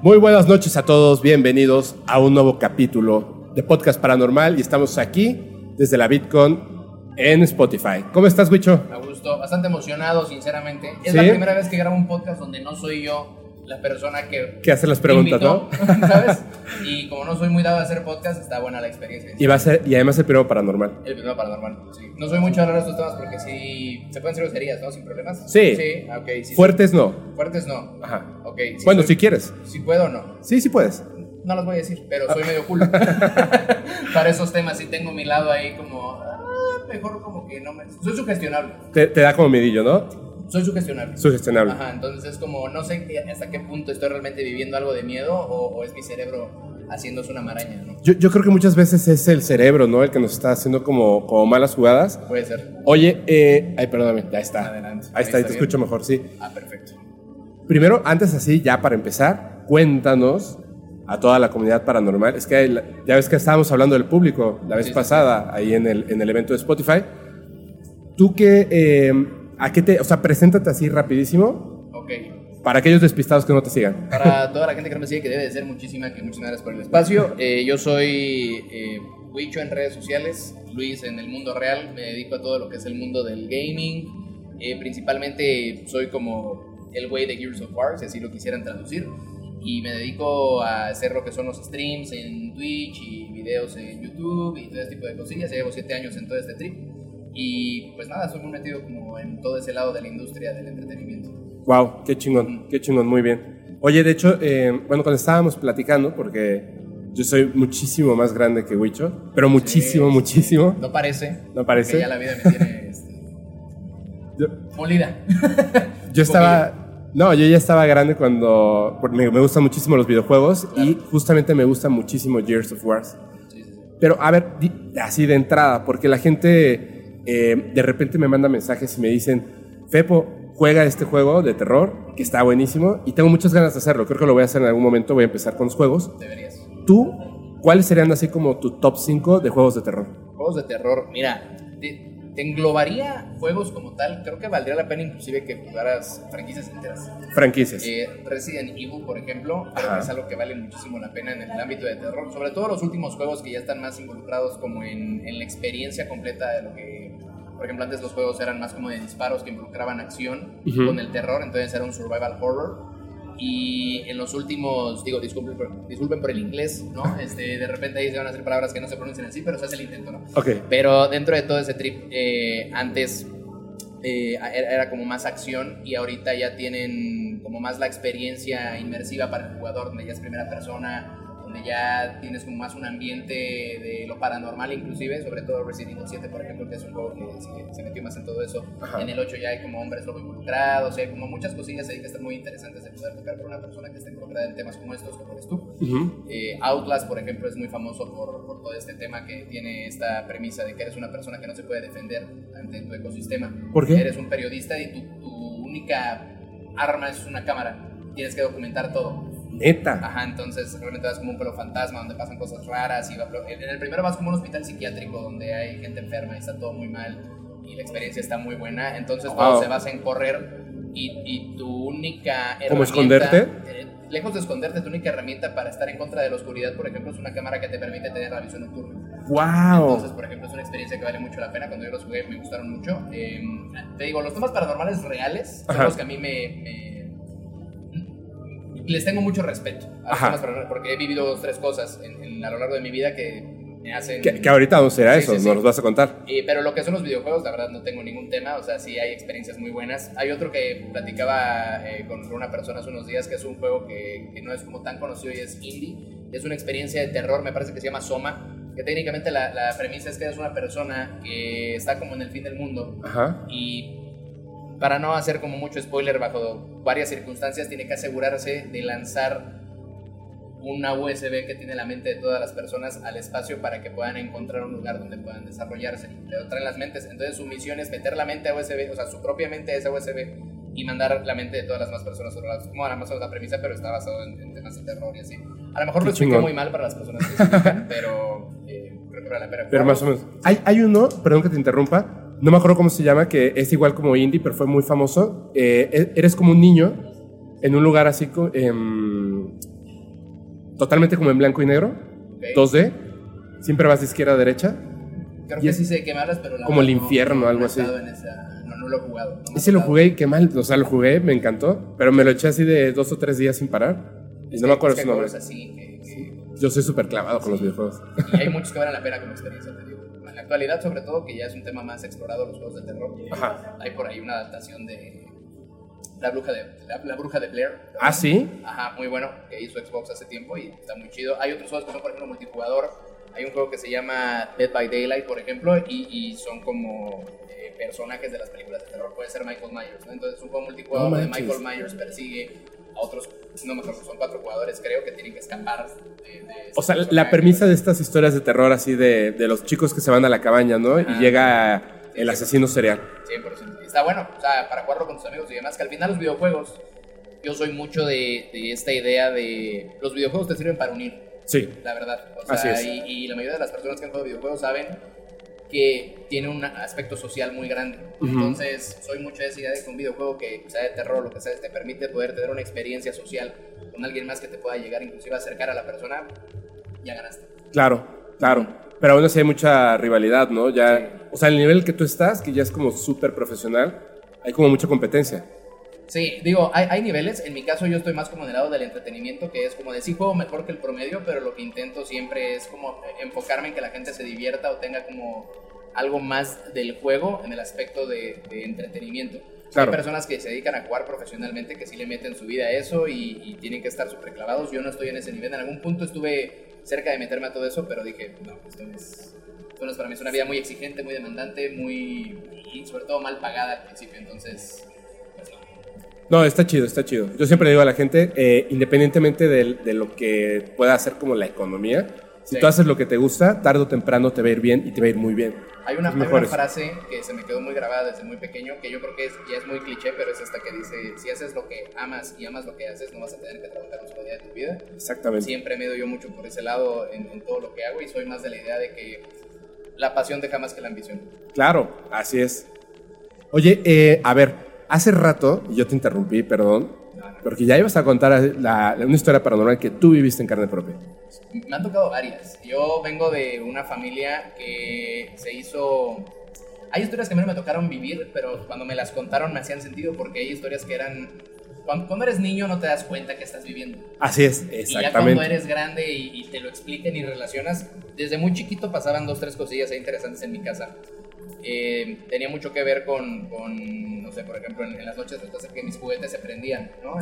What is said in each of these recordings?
Muy buenas noches a todos, bienvenidos a un nuevo capítulo de Podcast Paranormal y estamos aquí desde la Bitcoin en Spotify. ¿Cómo estás, Wicho? A gusto, bastante emocionado, sinceramente. Es ¿Sí? la primera vez que grabo un podcast donde no soy yo la persona que... Que hace las preguntas, invitó, ¿Sabes? Y como no soy muy dado a hacer podcast, está buena la experiencia. Y va a ser, y además el primero paranormal. El primero paranormal, sí. No soy mucho a hablar de estos temas porque sí... Se pueden hacer groserías, ¿no? Sin problemas. Sí. Sí, ah, ok. sí, Fuertes no. Fuertes no. Ajá. Ok. sí Bueno, soy- si quieres. Si puedo o no. Sí, sí puedes. No los voy a decir, pero soy medio cool. Para esos temas sí tengo mi lado ahí como... ah, mejor como que no me... Soy sugestionable. Te, te da como medillo, ¿no? Soy sugestionable. Sugestionable. Ajá, entonces es como, no sé hasta qué punto estoy realmente viviendo algo de miedo o, o es mi cerebro haciéndose una maraña, ¿no? Yo, yo creo que muchas veces es el cerebro, ¿no? El que nos está haciendo como, como malas jugadas. Puede ser. Oye, eh, ay, perdóname, ya está. Adelante. Ahí está, ahí te bien. escucho mejor, sí. Ah, perfecto. Primero, antes así, ya para empezar, cuéntanos a toda la comunidad paranormal. Es que hay- ya ves que estábamos hablando del público la vez Sí, sí, pasada, ahí en el, en el evento de Spotify. Tú que, eh, ¿a qué te, o sea, preséntate así rapidísimo Ok. para aquellos despistados que no te sigan. Para toda la gente que no me sigue, que debe de ser muchísima, que muchas gracias por el espacio. Eh, yo soy eh, Wicho en redes sociales, Luis en el mundo real, me dedico a todo lo que es el mundo del gaming. Eh, principalmente soy como el güey de Gears of War, si así lo quisieran traducir. Y me dedico a hacer lo que son los streams en Twitch y videos en YouTube y todo ese tipo de cosillas. Ya llevo siete años en todo este trip. Y pues nada, soy muy metido como en todo ese lado de la industria del entretenimiento. Wow, qué chingón, qué chingón, muy bien. Oye, de hecho, eh, bueno, cuando estábamos platicando, porque yo soy muchísimo más grande que Wicho, pero muchísimo, Sí. muchísimo, No parece. ¿no parece? Ya la vida me tiene este, Yo, molida. Yo estaba. No, yo ya estaba grande cuando. Me, me gustan muchísimo los videojuegos y justamente me gusta muchísimo Gears of War. Sí, sí, sí. Pero, a ver, así de entrada, porque la gente eh, de repente me manda mensajes y me dicen: Fepo, juega este juego de terror, que está buenísimo, y tengo muchas ganas de hacerlo. Creo que lo voy a hacer en algún momento. Voy a empezar con los juegos. Deberías. ¿Tú, cuáles serían así como tu top 5 de juegos de terror? Juegos de terror. Mira, englobaría juegos como tal. Creo que valdría la pena inclusive que jugaras franquicias enteras. Franquicias. Eh, Resident Evil, por ejemplo, creo que es algo que vale muchísimo la pena en el ámbito de terror. Sobre todo los últimos juegos que ya están más involucrados como en, en la experiencia completa de lo que... Por ejemplo, antes los juegos eran más como de disparos que involucraban acción Ujú. con el terror, entonces era un survival horror. Y en los últimos, digo, disculpen por, disculpen por el inglés, ¿no? Este, de repente ahí se van a hacer palabras que no se pronuncian así, pero se hace el intento, ¿no? ok. Pero dentro de todo ese trip, eh, antes eh, era, era como más acción y ahorita ya tienen como más la experiencia inmersiva para el jugador, donde ya es primera persona, donde ya tienes como más un ambiente de lo paranormal inclusive, sobre todo Resident Evil 7, por ejemplo, que es un juego que se, se metió más en todo eso. Ajá. En el 8 ya hay como hombres lobo involucrados, hay como muchas cosillas ahí que están muy interesantes de poder tocar por una persona que esté involucrada en temas como estos, como eres tú. Ujú. Eh, Outlast, por ejemplo, es muy famoso por, por todo este tema que tiene esta premisa de que eres una persona que no se puede defender ante tu ecosistema. ¿Por qué? Eres un periodista y tu, tu única arma es una cámara. Tienes que documentar todo. Neta. Ajá, entonces realmente vas como un pueblo fantasma donde pasan cosas raras. Y en el primero vas como un hospital psiquiátrico donde hay gente enferma y está todo muy mal y la experiencia está muy buena. Entonces todo Wow. se basa en correr y, y tu única herramienta... ¿Cómo esconderte? eh, lejos de esconderte, tu única herramienta para estar en contra de la oscuridad, por ejemplo, es una cámara que te permite tener la visión nocturna. Wow. Entonces, por ejemplo, es una experiencia que vale mucho la pena. Cuando yo los jugué, me gustaron mucho. Eh, te digo, los temas paranormales reales son Ajá. los que a mí me, me- Les tengo mucho respeto a temas paranormales porque he vivido dos, tres cosas en, en- a lo largo de mi vida que me hacen... Que, que ahorita no será Sí, eso, sí, sí. nos vas a contar. Eh, pero lo que son los videojuegos, la verdad no tengo ningún tema, o sea, sí hay experiencias muy buenas. Hay otro que platicaba eh, con una persona hace unos días, que es un juego que, que no es como tan conocido y es indie. Es una experiencia de terror, me parece que se llama Soma, que técnicamente la, la premisa es que eres una persona que está como en el fin del mundo Ajá. y para no hacer como mucho spoiler bajo varias circunstancias, tiene que asegurarse de lanzar una USB que tiene la mente de todas las personas al espacio para que puedan encontrar un lugar donde puedan desarrollarse. Le traen las mentes. Entonces su misión es meter la mente a USB, o sea, su propia mente a esa USB y mandar la mente de todas las más personas sobre la, como más o menos la premisa, pero está basado en, en temas de terror y así. A lo mejor lo expliqué muy mal para las personas que explican, pero eh, creo que vale la pena. Pero más o menos. Hay, hay uno, perdón que te interrumpa, no me acuerdo cómo se llama, que es igual como indie, pero fue muy famoso. Eh, e- eres como un niño en un lugar así, em, totalmente como en blanco y negro, Ok. 2D. Siempre vas de izquierda a derecha. Creo y que es sí sé qué me hablas, pero la como el infierno, no, algo así. esa- no, no lo he jugado. no Ese lo jugué y qué mal. O sea, lo jugué, me encantó. Pero me lo eché así de dos o tres días sin parar. Y Es no que- me acuerdo es su que nombre. así que- Yo soy súper clavado con los videojuegos. y hay muchos que valen la pena como experiencia. En la actualidad, sobre todo, que ya es un tema más explorado, los juegos de terror. Ajá. Hay por ahí una adaptación de La Bruja de, la, La Bruja de Blair. Ah, sí. Ajá, muy bueno, que hizo Xbox hace tiempo y está muy chido. Hay otros juegos que son, por ejemplo, multijugador. Hay un juego que se llama Dead by Daylight, por ejemplo, y, y son como eh, personajes de las películas de terror. Puede ser Michael Myers, ¿no? Entonces, es un juego multijugador No donde manches. Michael Myers persigue otros, no me acuerdo, son cuatro jugadores, creo, que tienen que escapar de. de O sea, la premisa de estas historias de terror así de, de los chicos que se van a la cabaña, ¿no? Y llega el asesino serial. 100%. Y Está bueno, o sea, para jugarlo con tus amigos y demás, que al final los videojuegos, yo soy mucho de, de esta idea de los videojuegos te sirven para unir, Sí. la verdad. O sea, Así es. Y, y la mayoría de las personas que han jugado videojuegos saben que tiene un aspecto social muy grande. Entonces, soy mucho de esa idea de que un videojuego que sea de terror, lo que sea, te permite poder tener una experiencia social con alguien más que te pueda llegar, inclusive a acercar a la persona, ya ganaste. Claro, claro. Pero aún así hay mucha rivalidad, ¿no? Ya, Sí. o sea, el nivel que tú estás, que ya es como súper profesional, hay como mucha competencia. Sí, digo, hay, hay niveles. En mi caso, yo estoy más como en el lado del entretenimiento, que es como de sí juego mejor que el promedio, pero lo que intento siempre es como enfocarme en que la gente se divierta o tenga como algo más del juego en el aspecto de, de entretenimiento. Claro. Hay personas que se dedican a jugar profesionalmente que sí le meten su vida a eso y, y tienen que estar súper clavados. Yo no estoy en ese nivel. En algún punto estuve cerca de meterme a todo eso, pero dije, no, esto no es, esto no es para mí. Es una vida muy exigente, muy demandante, muy. y sobre todo mal pagada al principio. Entonces. No, está chido, está chido. Yo siempre digo a la gente, eh, independientemente de, lo que pueda hacer como la economía, si Sí. tú haces lo que te gusta, tarde o temprano te va a ir bien y te va a ir muy bien. Hay una, hay una frase que se me quedó muy grabada desde muy pequeño, que yo creo que es, ya es muy cliché, pero es esta que dice, si haces lo que amas y amas lo que haces, no vas a tener que trabajar un solo día de tu vida. Exactamente. Siempre me doy yo mucho por ese lado en, en todo lo que hago y soy más de la idea de que la pasión deja más que la ambición. Claro, así es. Oye, eh, a ver, hace rato, y yo te interrumpí, perdón, porque ya ibas a contar la- una historia paranormal que tú viviste en carne propia. Me han tocado varias. Yo vengo de una familia que se hizo... Hay historias que a mí no me tocaron vivir, pero cuando me las contaron me hacían sentido porque hay historias que eran... Cuando, cuando eres niño no te das cuenta que estás viviendo. Así es, Y ya exactamente. cuando eres grande y, y te lo expliquen y relacionas, desde muy chiquito pasaban dos, tres cosillas ahí interesantes en mi casa. Eh, tenía mucho que ver con, con, no sé, por ejemplo, en, en las noches ser que mis juguetes se prendían, ¿no?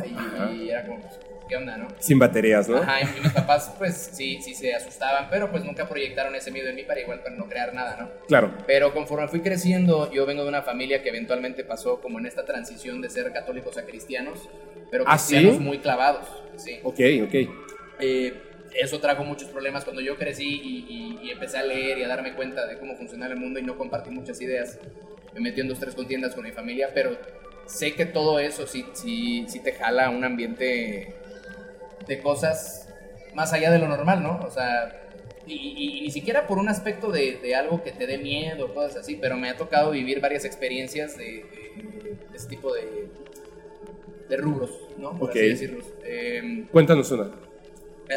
Y, era como, pues, ¿qué onda, no? Sin baterías, ¿no? Ajá, y mis papás, pues sí, sí se asustaban, pero pues nunca proyectaron ese miedo en mí para igual para no crear nada, ¿no? Claro. Pero conforme fui creciendo, yo vengo de una familia que eventualmente pasó como en esta transición de ser católicos a cristianos, pero ¿Ah, cristianos sí? muy clavados, sí. Ok, ok. Eh, eso trajo muchos problemas cuando yo crecí y, y- y empecé a leer y a darme cuenta de cómo funcionaba el mundo y no compartí muchas ideas. Me metí en dos, tres contiendas con mi familia, pero sé que todo eso sí, sí, sí te jala a un ambiente de cosas más allá de lo normal, ¿no? O sea, y, ni siquiera por un aspecto de, de algo que te dé miedo, cosas así, pero me ha tocado vivir varias experiencias de, de- de ese tipo de, de rubros, ¿no? Por Ok. así decirlos. Em, Cuéntanos una.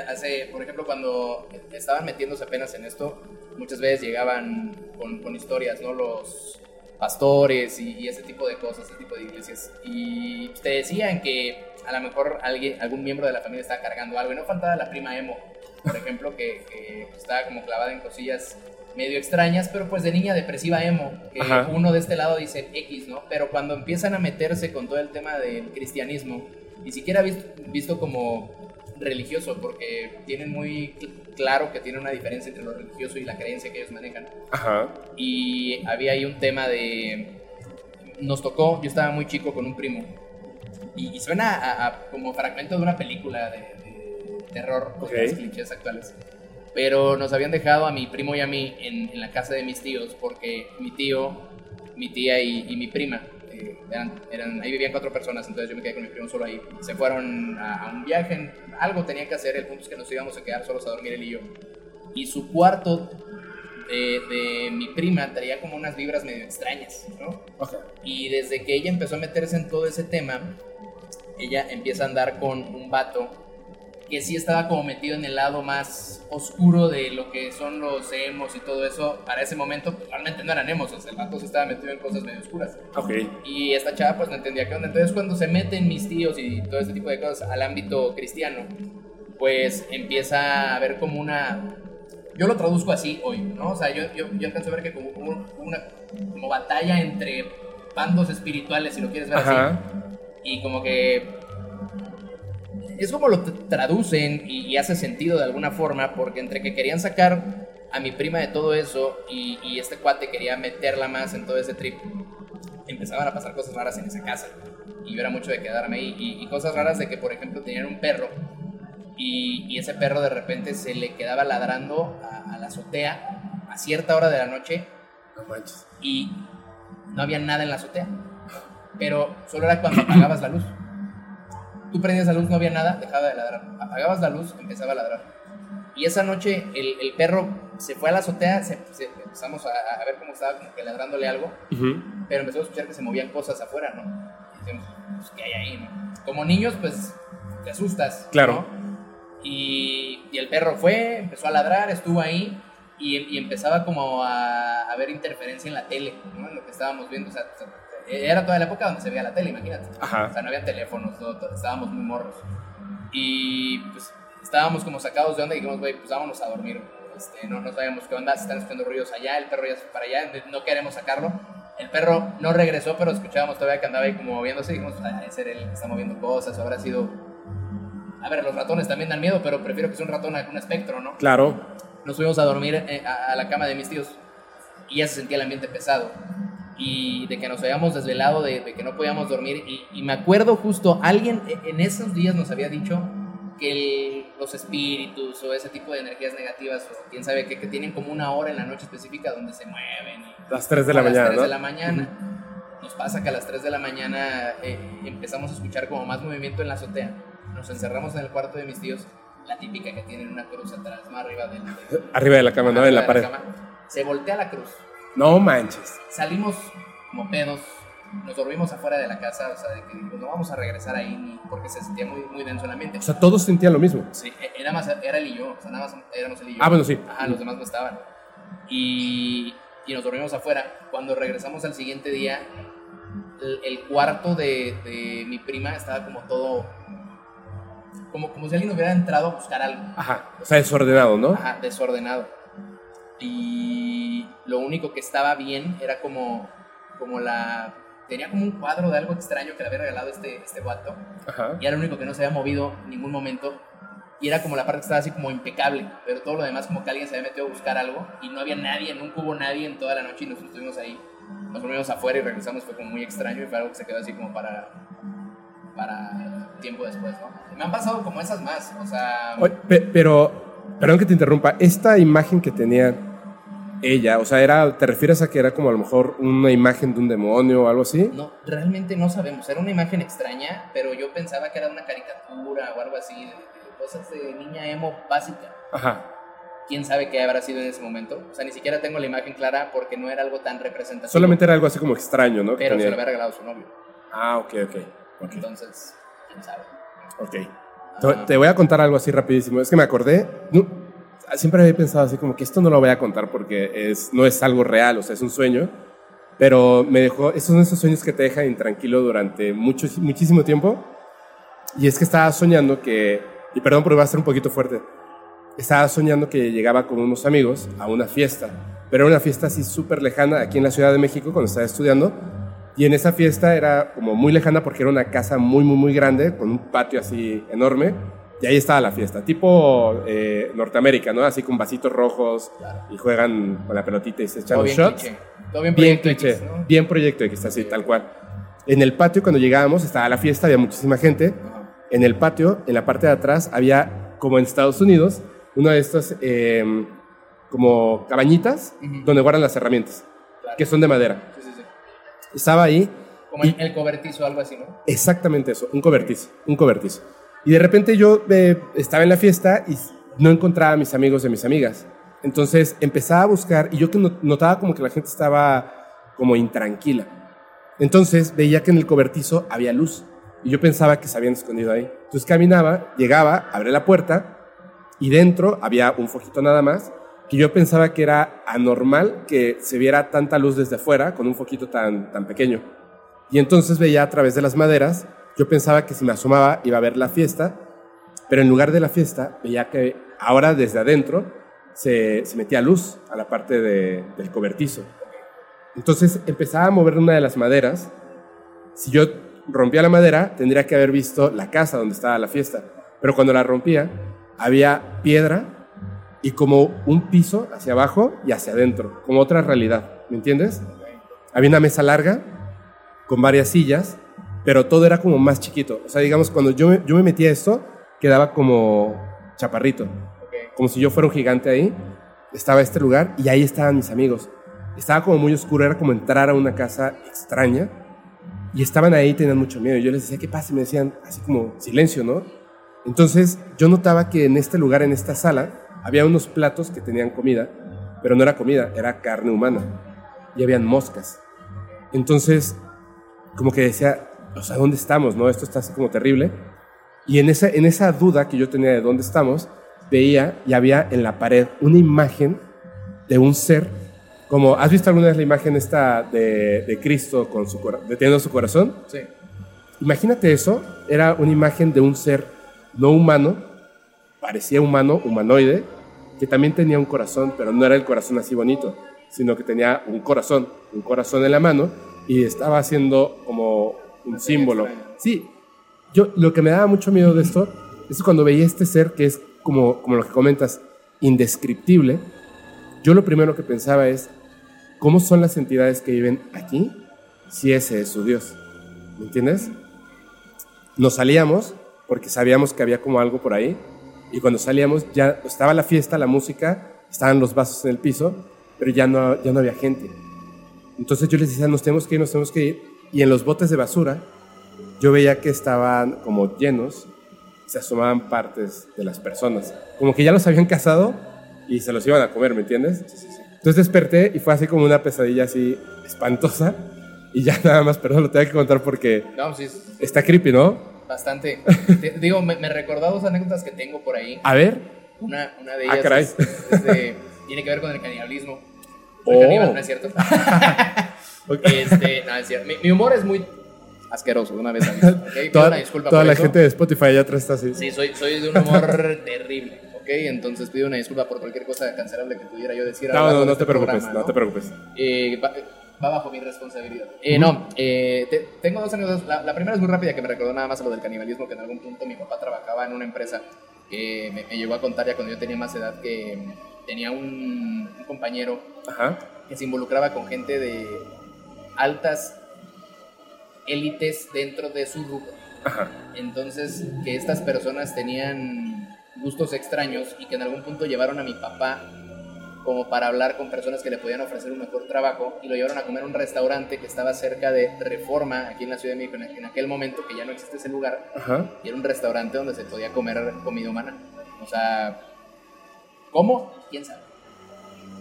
Hace, por ejemplo, cuando estaban metiéndose apenas en esto, muchas veces llegaban con, con historias, ¿no? Los pastores y, y ese tipo de cosas, ese tipo de iglesias. Y te decían que a lo mejor alguien, algún miembro de la familia estaba cargando algo. Y no faltaba la prima emo, por ejemplo, que, que estaba como clavada en cosillas medio extrañas, pero pues de niña depresiva emo, que Ajá. uno de este lado dice X, ¿no? Pero cuando empiezan a meterse con todo el tema del cristianismo, ni siquiera visto, visto como religioso, porque tienen muy cl- claro que tiene una diferencia entre lo religioso y la creencia que ellos manejan. Ajá. Y había ahí un tema de... Nos tocó, yo estaba muy chico con un primo, y, y suena a, a como fragmento de una película de, de terror, con Ok. los clichés actuales. Pero nos habían dejado a mi primo y a mí en, en la casa de mis tíos, porque mi tío, mi tía y, y mi prima, eran, eran, ahí vivían cuatro personas, entonces yo me quedé con mi primo solo ahí. Se fueron a, a un viaje, algo tenía que hacer, el punto es que nos íbamos a quedar solos a dormir él y yo. Y su cuarto de, de mi prima traía como unas vibras medio extrañas, ¿no? Ok. Y desde que ella empezó a meterse en todo ese tema, ella empieza a andar con un vato que sí estaba como metido en el lado más oscuro de lo que son los emos y todo eso, para ese momento pues, realmente no eran emos, o sea, el vato se estaba metido en cosas medio oscuras. Ok. Y esta chava pues no entendía qué onda. Entonces cuando se meten mis tíos y todo ese tipo de cosas al ámbito cristiano, pues empieza a ver como una... Yo lo traduzco así hoy, ¿no? O sea, yo, yo, yo alcanzo a ver que como, como una como batalla entre bandos espirituales, si lo quieres ver Ajá. así. Y como que es como lo traducen y, y hace sentido de alguna forma, porque entre que querían sacar a mi prima de todo eso y, y este cuate quería meterla más en todo ese trip, empezaban a pasar cosas raras en esa casa. Y yo era mucho de quedarme ahí. Y, y cosas raras de que, por ejemplo, tenían un perro y, y ese perro de repente se le quedaba ladrando a, a la azotea a cierta hora de la noche No manches. y no había nada en la azotea. Pero solo era cuando apagabas la luz. Tú prendías la luz, no había nada, dejaba de ladrar. Apagabas la luz, empezaba a ladrar. Y esa noche el, el perro se fue a la azotea, se- se- empezamos a, a ver cómo estaba como que ladrándole algo, Ujú. pero empezó a escuchar que se movían cosas afuera, ¿no? Y decíamos, pues, ¿qué hay ahí, no? Como niños, pues, te asustas. Claro. ¿no? Y, y el perro fue, empezó a ladrar, estuvo ahí y, y empezaba como a, a ver interferencia en la tele, ¿no? En lo que estábamos viendo, o sea, era toda la época donde se veía la tele, imagínate. Ajá. O sea, no había teléfonos, todo, estábamos muy morros. Y pues estábamos como sacados de onda y dijimos, güey, pues vámonos a dormir. Este, no, no sabíamos qué onda, se están escuchando ruidos allá, el perro ya se fue para allá, no queremos sacarlo. El perro no regresó, pero escuchábamos todavía que andaba ahí como moviéndose y dijimos, ah, ese era el que está moviendo cosas, o habrá sido... A ver, los ratones también dan miedo, pero prefiero que sea un ratón a un espectro, ¿no? Claro. nos fuimos a dormir eh, a la cama de mis tíos y ya se sentía el ambiente pesado y de que nos habíamos desvelado, de, de que no podíamos dormir y, y me acuerdo justo, alguien e- en esos días nos había dicho que el- los espíritus o ese tipo de energías negativas o quién sabe qué, que tienen como una hora en la noche específica donde se mueven. y- Las 3 de la a las mañana, 3 ¿no? de la mañana. Nos pasa que a las 3 de la mañana eh, empezamos a escuchar como más movimiento en la azotea. Nos encerramos en el cuarto de mis tíos, la típica que tienen una cruz atrás, más arriba del, del- Arriba de la cama, ¿no? En la de pared. cama. Se voltea la cruz. No manches. Salimos como pedos, nos dormimos afuera de la casa, o sea, de que no vamos a regresar ahí ni- porque se sentía muy, muy denso el ambiente. O sea, todos sentían lo mismo. Sí, e- era, más, era él y yo, o sea, nada más éramos él y yo. Ah, bueno, sí. Ajá, los demás no estaban. Y, y nos dormimos afuera. Cuando regresamos al siguiente día, el, el cuarto de, de mi prima estaba como todo. Como, como si alguien hubiera entrado a buscar algo. Ajá. O sea, desordenado, ¿no? Ajá, desordenado. Y lo único que estaba bien era como, como la... Tenía como un cuadro de algo extraño que le había regalado este, este guato. Ajá. Y era lo único que no se había movido en ningún momento. Y era como la parte que estaba así como impecable. Pero todo lo demás como que alguien se había metido a buscar algo. Y no había nadie, nunca hubo nadie en toda la noche y nos estuvimos ahí. Nos volvimos afuera y regresamos. Fue como muy extraño y fue algo que se quedó así como para... Para tiempo después, ¿no? Me han pasado como esas más. O sea... Pero, perdón que te interrumpa, esta imagen que tenía ella, o sea, era, ¿te refieres a que era como a lo mejor una imagen de un demonio o algo así? No, realmente no sabemos. Era una imagen extraña, pero yo pensaba que era una caricatura o algo así, de, de cosas de niña emo básica. Ajá. Quién sabe qué habrá sido en ese momento. O sea, ni siquiera tengo la imagen clara porque no era algo tan representativo. Solamente era algo así como extraño, ¿no? Pero se lo había regalado su novio. Ah, ok, ok. ok. Entonces, quién sabe. Ok. Te, Ah. te voy a contar algo así rapidísimo. Es que me acordé. no, siempre había pensado así como que esto no lo voy a contar porque es, no es algo real, o sea, es un sueño. Pero me dejó. Esos son esos sueños que te dejan intranquilo durante mucho, muchísimo tiempo. Y es que estaba soñando que. Y perdón porque va a ser un poquito fuerte. Estaba soñando que llegaba con unos amigos a una fiesta. Pero era una fiesta así súper lejana aquí en la Ciudad de México cuando estaba estudiando. Y en esa fiesta era como muy lejana porque era una casa muy, muy, muy grande, con un patio así enorme. Y ahí estaba la fiesta, tipo eh, Norteamérica, ¿no? Así con vasitos rojos Claro. y juegan con la pelotita y se echan Todo los bien shots. cliché. Todo bien, Bien Proyecto cliché, X, ¿no? bien proyecto X, así, tal cual. En el patio, cuando llegábamos, estaba la fiesta, había muchísima gente. En el patio, en la parte de atrás, había, como en Estados Unidos, uno de estos, eh, como cabañitas, donde guardan las herramientas, Claro. que son de madera. Sí, sí, sí. Estaba ahí, Como Y- el, el cobertizo algo así, ¿no? exactamente eso, un cobertizo, un cobertizo. Y de repente yo eh, estaba en la fiesta y no encontraba a mis amigos de mis amigas. Entonces empezaba a buscar y yo notaba como que la gente estaba como intranquila. Entonces veía que en el cobertizo había luz. Y yo pensaba que se habían escondido ahí. Entonces caminaba, llegaba, abría la puerta y dentro había un foquito nada más que yo pensaba que era anormal que se viera tanta luz desde afuera con un foquito tan, tan pequeño. Y entonces veía a través de las maderas, yo pensaba que si me asomaba iba a ver la fiesta, pero en lugar de la fiesta veía que ahora desde adentro se, metía luz a la parte de, del cobertizo. Entonces empezaba a mover una de las maderas. Si yo rompía la madera, tendría que haber visto la casa donde estaba la fiesta. Pero cuando la rompía, había piedra y como un piso hacia abajo y hacia adentro, como otra realidad, ¿me entiendes? Había una mesa larga con varias sillas, pero todo era como más chiquito. O sea, digamos, cuando yo me, yo me metía a esto, quedaba como chaparrito, como si yo fuera un gigante ahí. Estaba este lugar y ahí estaban mis amigos. Estaba como muy oscuro, era como entrar a una casa extraña y estaban ahí, tenían mucho miedo. Yo les decía, ¿qué pasa? Y me decían, así como, silencio, ¿no? Entonces yo notaba que en este lugar, en esta sala, había unos platos que tenían comida, pero no era comida, era carne humana. Y habían moscas. Entonces, como que decía, o sea, ¿dónde estamos? ¿No? Esto está así como terrible. Y en esa, en esa duda que yo tenía de dónde estamos, veía y había en la pared una imagen de un ser, como, ¿has visto alguna vez la imagen esta de, de Cristo con su, deteniendo su corazón? Sí. Imagínate eso, era una imagen de un ser no humano, parecía humano, humanoide, que también tenía un corazón, pero no era el corazón así bonito, sino que tenía un corazón, un corazón en la mano y estaba haciendo como un símbolo. Sí, yo lo que me daba mucho miedo de esto es cuando veía este ser que es como, como lo que comentas, indescriptible, yo lo primero que pensaba es, ¿cómo son las entidades que viven aquí si ese es su Dios? ¿Me entiendes? Nos salíamos porque sabíamos que había como algo por ahí. Y cuando salíamos ya estaba la fiesta, la música, estaban los vasos en el piso, pero ya no, ya no había gente. Entonces yo les decía, nos tenemos que ir, nos tenemos que ir. Y en los botes de basura yo veía que estaban como llenos, se asomaban partes de las personas. Como que ya los habían cazado y se los iban a comer, ¿me entiendes? Entonces desperté y fue así como una pesadilla así espantosa. Y ya nada más, perdón, lo tengo que contar porque No, sí, está creepy, ¿no? bastante. Te- digo, me, me recordó dos anécdotas que tengo por ahí. A ver. Una, una de Ah, ellas caray. es- es de- tiene que ver con el canibalismo. Soy Oh. caníbal, ¿no es cierto? Ok. Este, no, es. Mi, mi humor es muy asqueroso, una vez aviso, ¿ok? Pido Toda, una disculpa toda por la eso. gente de Spotify allá atrás está así. Sí, soy, soy de un humor terrible, ¿ok? Entonces pido una disculpa por cualquier cosa cancelable que pudiera yo decir. No, no, de no este te preocupes, no te preocupes. Va, bajo mi responsabilidad. Eh, No, eh, te- tengo dos anécdotas. La, la primera es muy rápida, que me recordó nada más a lo del canibalismo, que en algún punto mi papá trabajaba en una empresa que me, me llegó a contar ya cuando yo tenía más edad que tenía un, un compañero Ajá. que se involucraba con gente de altas élites dentro de su rubro. Entonces, que estas personas tenían gustos extraños y que en algún punto llevaron a mi papá como para hablar con personas que le podían ofrecer un mejor trabajo y lo llevaron a comer a un restaurante que estaba cerca de Reforma, aquí en la Ciudad de México, en en aquel momento que ya no existe ese lugar, Ajá. y era un restaurante donde se podía comer comida humana. O sea, ¿cómo? ¿Quién sabe?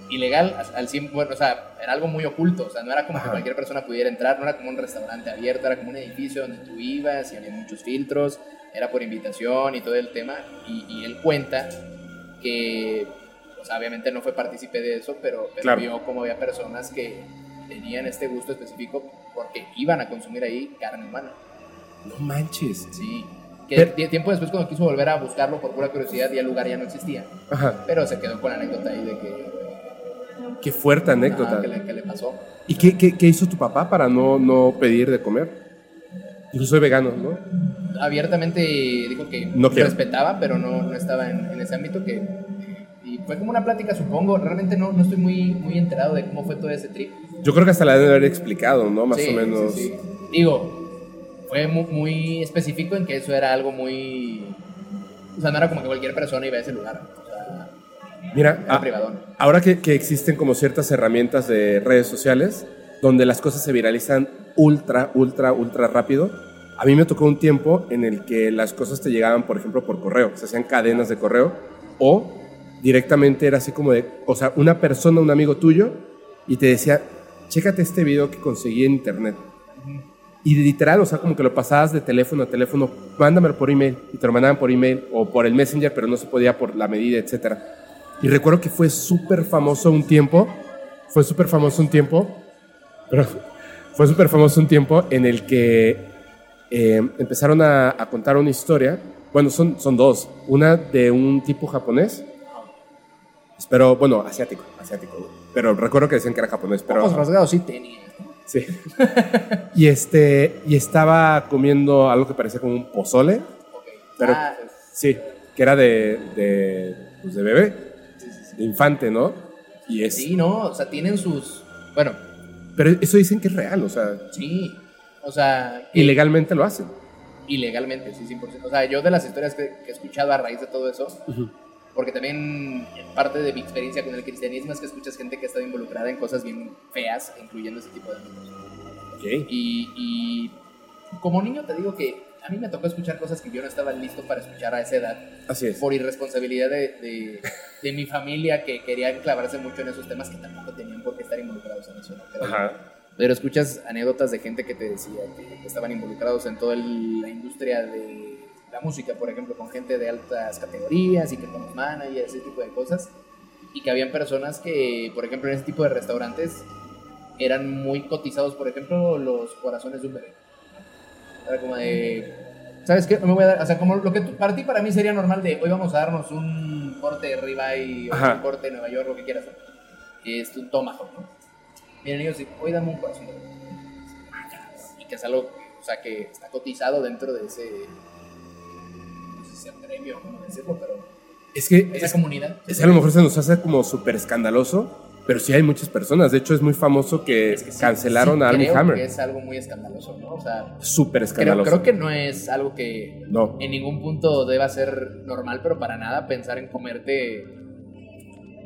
Ilegal al- al 100, bueno, o sea, era algo muy oculto, o sea, no era como que cualquier persona pudiera entrar, no era como un restaurante abierto, era como un edificio donde tú ibas y había muchos filtros, era por invitación y todo el tema, y, y él cuenta que, o sea, obviamente no fue partícipe de eso, pero, pero Claro. vio como había personas que tenían este gusto específico porque iban a consumir ahí carne humana. No manches. Sí. Que Pero- tiempo después, cuando quiso volver a buscarlo por pura curiosidad, ya el lugar ya no existía. Ajá. Pero se quedó con la anécdota ahí de que, Qué fuerte anécdota. que, le, que le pasó. ¿Y qué, qué, qué hizo tu papá para no, no pedir de comer? Yo soy vegano, ¿no? Abiertamente dijo que No respetaba, pero no, no estaba en, en ese ámbito. que Y fue como una plática, supongo. Realmente no, no estoy muy, muy enterado de cómo fue todo ese trip. Yo creo que hasta la deben haber explicado, ¿no? Más Sí, o menos. sí, sí. Digo, fue mu- muy, específico en que eso era algo muy. O sea, no era como que cualquier persona iba a ese lugar. O sea, Mira, ah, privadón. ahora que, que existen como ciertas herramientas de redes sociales donde las cosas se viralizan ultra, ultra, ultra rápido, a mí me tocó un tiempo en el que las cosas te llegaban, por ejemplo, por correo, se hacían cadenas de correo o directamente era así como de, o sea, una persona, un amigo tuyo, y te decía, chécate este video que conseguí en internet. Y literal, o sea, como que lo pasabas de teléfono a teléfono, mándamelo por email, y te lo mandaban por email o por el Messenger, pero no se podía por la medida, etc. Y recuerdo que fue súper famoso un tiempo, fue súper famoso un tiempo, pero fue súper famoso un tiempo en el que eh, empezaron a, a contar una historia, bueno, son, son dos, una de un tipo japonés, pero bueno, asiático, asiático, pero recuerdo que decían que era japonés, pero... Ojos rasgados sí tenía. Sí. y, este, y estaba comiendo algo que parecía como un pozole, Ok. Pero- Ah, sí, que era de, de, pues, de bebé, de infante, ¿no? Y es, sí, no, o sea, tienen sus... Bueno, Pero eso dicen que es real, o sea, sí, o sea... que- ilegalmente lo hacen. Ilegalmente, sí, 100%. O sea, yo de las historias que, que he escuchado a raíz de todo eso, porque también parte de mi experiencia con el cristianismo es que escuchas gente que ha estado involucrada en cosas bien feas, incluyendo ese tipo de amigos. Ok. Y, y como niño te digo que a mí me tocó escuchar cosas que yo no estaba listo para escuchar a esa edad, Así es. por irresponsabilidad de, de, de mi familia que quería clavarse mucho en esos temas que tampoco tenían por qué estar involucrados en eso. ¿no? Pero, Ajá. pero escuchas anécdotas de gente que te decía que estaban involucrados en toda el- la industria de la música, por ejemplo, con gente de altas categorías y que con los managers, ese tipo de cosas. Y que habían personas que, por ejemplo, en ese tipo de restaurantes eran muy cotizados, por ejemplo, los corazones de un bebé. Era como de, ¿sabes qué? No me voy a dar, o sea, como lo que tú- para ti, para mí sería normal de hoy vamos a darnos un corte de ribeye o Ajá. un corte de Nueva York, lo que quieras. Es un tomahawk, ¿no? Miren, ellos dicen, hoy dame un corazón. Y que es algo, o sea, que está cotizado dentro de ese, no sé si sea premio o cómo decirlo, pero Es que esa es, comunidad. es que a lo mejor se nos hace como súper escandaloso, pero sí hay muchas personas. De hecho, es muy famoso que, Es que sí, cancelaron sí a Armie creo que Hammer. es algo muy escandaloso, ¿no? O sea, Súper escandaloso. creo que no es algo que No. en ningún punto deba ser normal, pero para nada pensar en comerte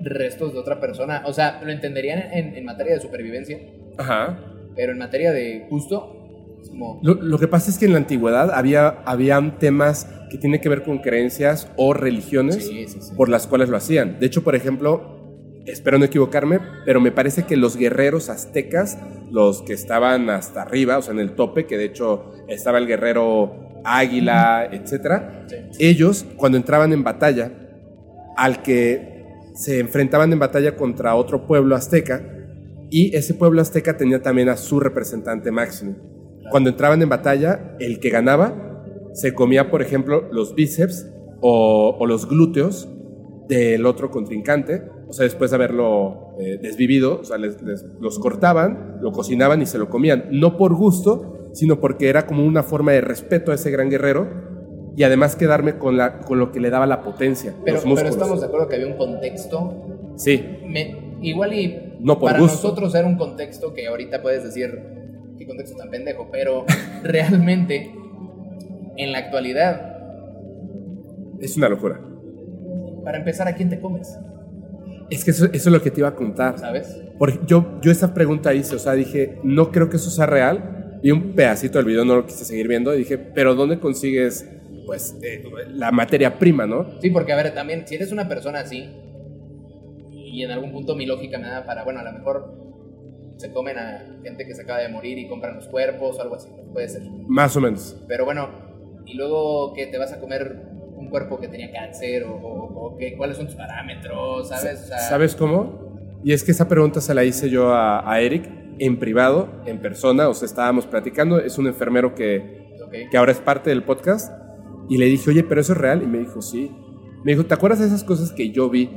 restos de otra persona. O sea, lo entenderían en, en materia de supervivencia, Ajá. pero en materia de gusto, como... Lo, lo que pasa es que en la antigüedad había habían temas que tienen que ver con creencias o religiones Sí, sí, sí. por las cuales lo hacían. De hecho, por ejemplo, espero no equivocarme, pero me parece que los guerreros aztecas, los que estaban hasta arriba, o sea, en el tope, que de hecho estaba el guerrero águila, etcétera, Sí. ellos cuando entraban en batalla, al que se enfrentaban en batalla contra otro pueblo azteca, y ese pueblo azteca tenía también a su representante máximo. Cuando entraban en batalla, el que ganaba se comía, por ejemplo, los bíceps o, o los glúteos del otro contrincante, o sea, después de haberlo eh, desvivido, o sea, les- les- los cortaban, lo cocinaban y se lo comían, no por gusto, sino porque era como una forma de respeto a ese gran guerrero y además quedarme con, la, con lo que le daba la potencia, Pero, los pero estamos de acuerdo que había un contexto. Sí, Me, igual y No por para gusto. nosotros era un contexto que ahorita puedes decir, qué contexto tan pendejo, pero realmente en la actualidad, es una locura. para empezar, ¿a quién te comes? Es que eso, eso es lo que te iba a contar. ¿Sabes? Porque yo, yo esa pregunta hice, o sea, dije, no creo que eso sea real. Vi un pedacito del video, no lo quise seguir viendo, y dije, pero ¿dónde consigues, pues, eh, la materia prima, no? Sí, porque a ver, también, si eres una persona así, y en algún punto mi lógica me da para, bueno, a lo mejor se comen a gente que se acaba de morir y compran los cuerpos o algo así, puede ser. Más o menos. Pero bueno, y luego que te vas a comer un cuerpo que tenía cáncer o, o- o que, cuáles son tus parámetros, ¿sabes? O sea, ¿Sabes cómo? Y es que esa pregunta se la hice yo a, a Eric en privado, en persona, o sea, estábamos platicando, es un enfermero que, que ahora es parte del podcast, y le dije, oye, pero eso es real, y me dijo, sí. Me dijo, ¿te acuerdas de esas cosas que yo vi,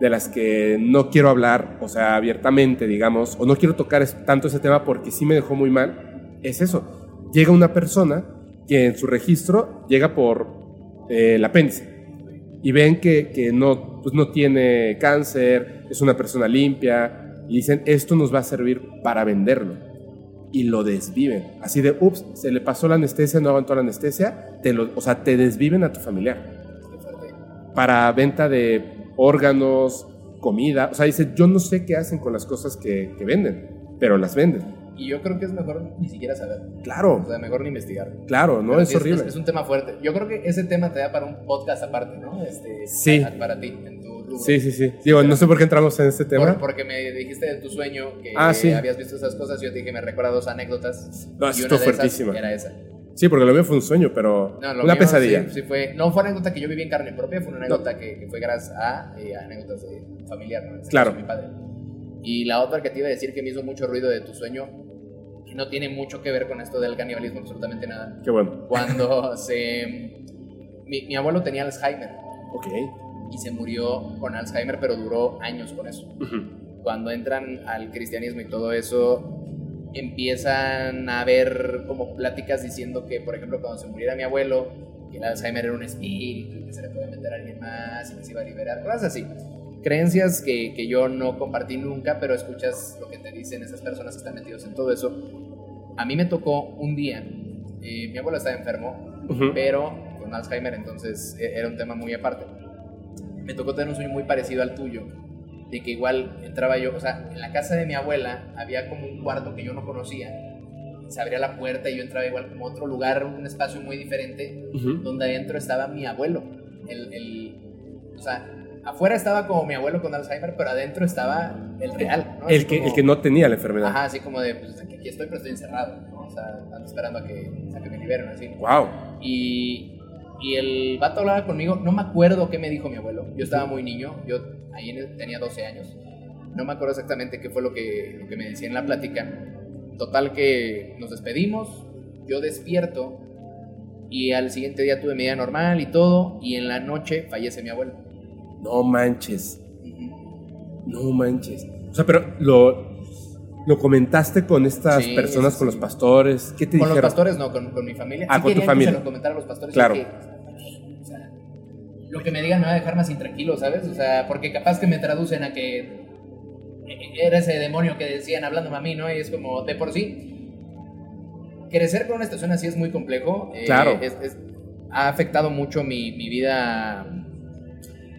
de las que no quiero hablar, o sea, abiertamente, digamos, o no quiero tocar tanto ese tema porque sí me dejó muy mal? Es eso, llega una persona que en su registro llega por eh, el apéndice, y ven que, que no, pues no tiene cáncer, es una persona limpia, y dicen, esto nos va a servir para venderlo. Y lo desviven. Así de, ups, se le pasó la anestesia, no aguantó la anestesia, te lo, o sea, te desviven a tu familiar. Para venta de órganos, comida. O sea, dice, yo no sé qué hacen con las cosas que, que venden, pero las venden. Y yo creo que es mejor ni siquiera saber. O Claro, sea, mejor ni investigar. claro, ¿no? Es sí horrible. Es, un tema fuerte. Yo creo que ese tema te da para un podcast aparte, ¿no? Este, Sí. Para, para ti, en tu tú. Sí, sí, sí. Digo, no sé por qué entramos en este tema. Por- porque me dijiste de tu sueño que Ah, sí. habías visto esas cosas. Yo te dije, me recuerda dos anécdotas. No, y esto una esas fuertísima. Era esa. Sí, porque lo mío fue un sueño, pero No, lo una mío, pesadilla. Sí, sí fue, no fue anécdota que yo viví en carne propia, fue una anécdota que, que fue gracias a, eh, anécdotas de familiar, ¿no? Este Claro. mi padre. Y la otra que te iba a decir que me hizo mucho ruido de tu sueño, que no tiene mucho que ver con esto del canibalismo, absolutamente nada. Qué bueno. Cuando se... Mi, mi abuelo tenía Alzheimer Ok. y se murió con Alzheimer, pero duró años con eso. Cuando entran al cristianismo y todo eso, empiezan a haber como pláticas diciendo que, por ejemplo, cuando se muriera mi abuelo, que el Alzheimer era un espíritu y que se le puede meter a alguien más y que se iba a liberar, cosas así. Creencias que, que yo no compartí nunca, pero escuchas lo que te dicen esas personas que están metidos en todo eso. A mí me tocó un día, eh, mi abuelo estaba enfermo, Ujú. pero con Alzheimer, entonces e- era un tema muy aparte. Me tocó tener un sueño muy parecido al tuyo, de que igual entraba yo, o sea, en la casa de mi abuela había como un cuarto que yo no conocía, se abría la puerta y yo entraba igual como a otro lugar, un espacio muy diferente, Ujú. donde adentro estaba mi abuelo. El, el- o sea, afuera estaba como mi abuelo con Alzheimer, pero adentro estaba el real, ¿no? El que, como- el que no tenía la enfermedad. Ajá, así como de, pues aquí estoy, pero estoy encerrado, ¿no? O sea, ando esperando a que, a que me liberen, así. Wow. Y, y el vato hablaba conmigo, no me acuerdo qué me dijo mi abuelo. Yo estaba muy niño, yo ahí tenía 12 años. No me acuerdo exactamente qué fue lo que, lo que me decía en la plática. Total que nos despedimos, yo despierto y al siguiente día tuve mi vida normal y todo, y en la noche fallece mi abuelo. No manches. No manches. O sea, pero lo, lo comentaste con estas Sí, personas, sí, con los pastores. ¿Qué te Con los dijeron? pastores no, con, con mi familia. Ah, Sí con tu familia. Que se lo comentara a los pastores. Claro. y que, o sea, lo que me digan me va a dejar más intranquilo, ¿sabes? O sea, porque capaz que me traducen a que era ese demonio que decían hablándome a mí, ¿no? Y es como, de por sí, crecer con una estación así es muy complejo. eh, Claro. es- es- ha afectado mucho mi, mi vida.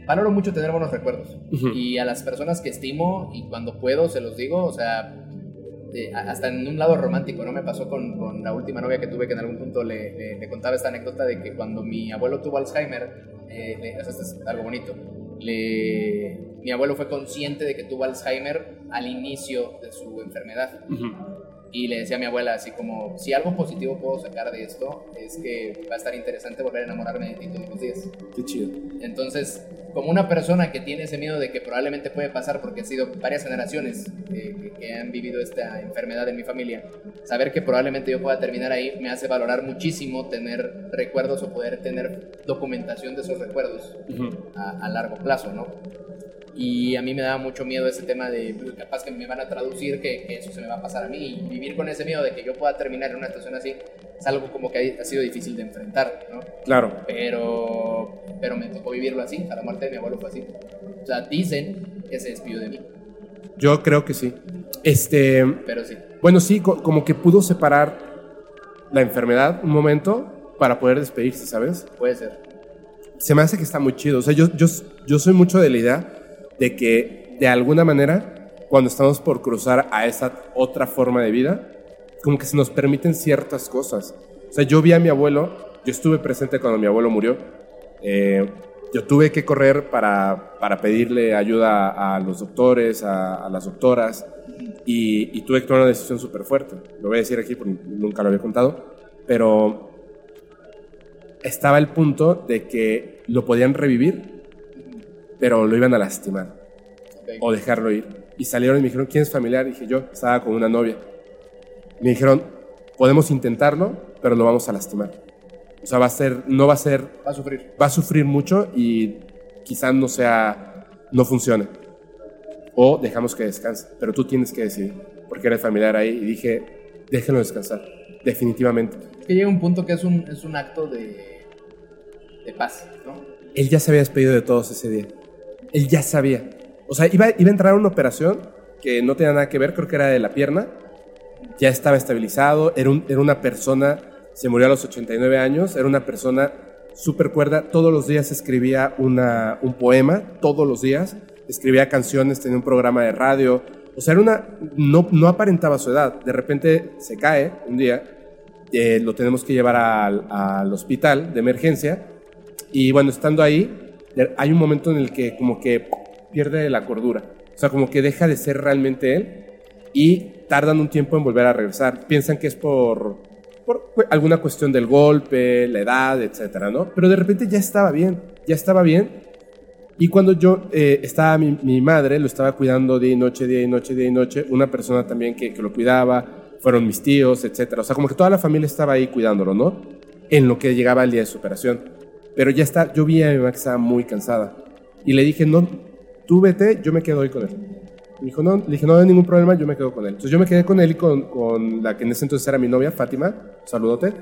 Valoro mucho tener buenos recuerdos. Ujú. Y a las personas que estimo y cuando puedo se los digo, o sea, hasta en un lado romántico, ¿no? Me pasó con, con la última novia que tuve que en algún punto le, le- le contaba esta anécdota de que cuando mi abuelo tuvo Alzheimer, eh, le- o sea, esto es algo bonito, le- mi abuelo fue consciente de que tuvo Alzheimer al inicio de su enfermedad. Ujú. Y le decía a mi abuela así como, si algo positivo puedo sacar de esto, es que va a estar interesante volver a enamorarme de ti todos los días. Qué chido. Entonces, como una persona que tiene ese miedo de que probablemente puede pasar porque ha sido varias generaciones eh, que, que han vivido esta enfermedad en mi familia, saber que probablemente yo pueda terminar ahí me hace valorar muchísimo tener recuerdos o poder tener documentación de esos recuerdos Ujú. a, a largo plazo, ¿no? Y a mí me daba mucho miedo ese tema de "Uy, capaz que me van a traducir que, que eso se me va a pasar a mí y vivir con ese miedo de que yo pueda terminar en una situación así es algo como que ha, ha sido difícil de enfrentar, ¿no? Claro. pero, pero me tocó vivirlo así. A la muerte de mi abuelo fue así. O sea, dicen que se despidió de mí, Yo creo que sí. Este. pero sí. Bueno, sí, co- como que pudo separar la enfermedad un momento para poder despedirse, ¿sabes? Puede ser. Se me hace que está muy chido. O sea, yo, yo, yo soy mucho de la idea de que de alguna manera, cuando estamos por cruzar a esa otra forma de vida, como que se nos permiten ciertas cosas. O sea, yo vi a mi abuelo, yo estuve presente cuando mi abuelo murió. Eh, yo tuve que correr para, para pedirle ayuda a, los doctores, a, a las doctoras, y, y tuve que tomar una decisión súper fuerte. Lo voy a decir aquí porque nunca lo había contado, pero estaba el punto de que lo podían revivir, pero lo iban a lastimar o dejarlo ir. Y salieron y me dijeron, ¿quién es familiar? dije yo, estaba con una novia. Me dijeron, podemos intentarlo, pero lo vamos a lastimar. O sea, va a ser, no va a ser, Va a sufrir. va a sufrir mucho y quizás no sea, no funcione. O dejamos que descanse, pero tú tienes que decidir, porque eres familiar ahí. Y dije, déjenlo descansar, definitivamente. Es que llega un punto que es un, es un acto de, de paz, ¿no? Él ya se había despedido de todos ese día. Él ya sabía. O sea, iba, iba a entrar a una operación que no tenía nada que ver, creo que era de la pierna. Ya estaba estabilizado, era, un- era una persona, se murió a los 89 años, era una persona súper cuerda. Todos los días escribía una, un poema, todos los días. Escribía canciones, tenía un programa de radio. O sea, era una, no, no aparentaba su edad. De repente se cae un día, eh, lo tenemos que llevar al, al hospital de emergencia. Y bueno, estando ahí, hay un momento en el que como que pierde la cordura. O sea, como que deja de ser realmente él y tardan un tiempo en volver a regresar. Piensan que es por, por alguna cuestión del golpe, la edad, etcétera, ¿no? Pero de repente ya estaba bien, ya estaba bien. Y cuando yo eh, estaba, mi, mi, madre lo estaba cuidando día y noche, día y noche, día y noche, una persona también que, que lo cuidaba, fueron mis tíos, etcétera. O sea, como que toda la familia estaba ahí cuidándolo, ¿no? En lo que llegaba el día de su operación. Pero ya está, yo vi a mi mamá que estaba muy cansada. Y le dije, no, tú vete, yo me quedo hoy con él. Me dijo, no, le dije, no hay ningún problema, yo me quedo con él. Entonces yo me quedé con él y con, con la que en ese entonces era mi novia, Fátima, saludote.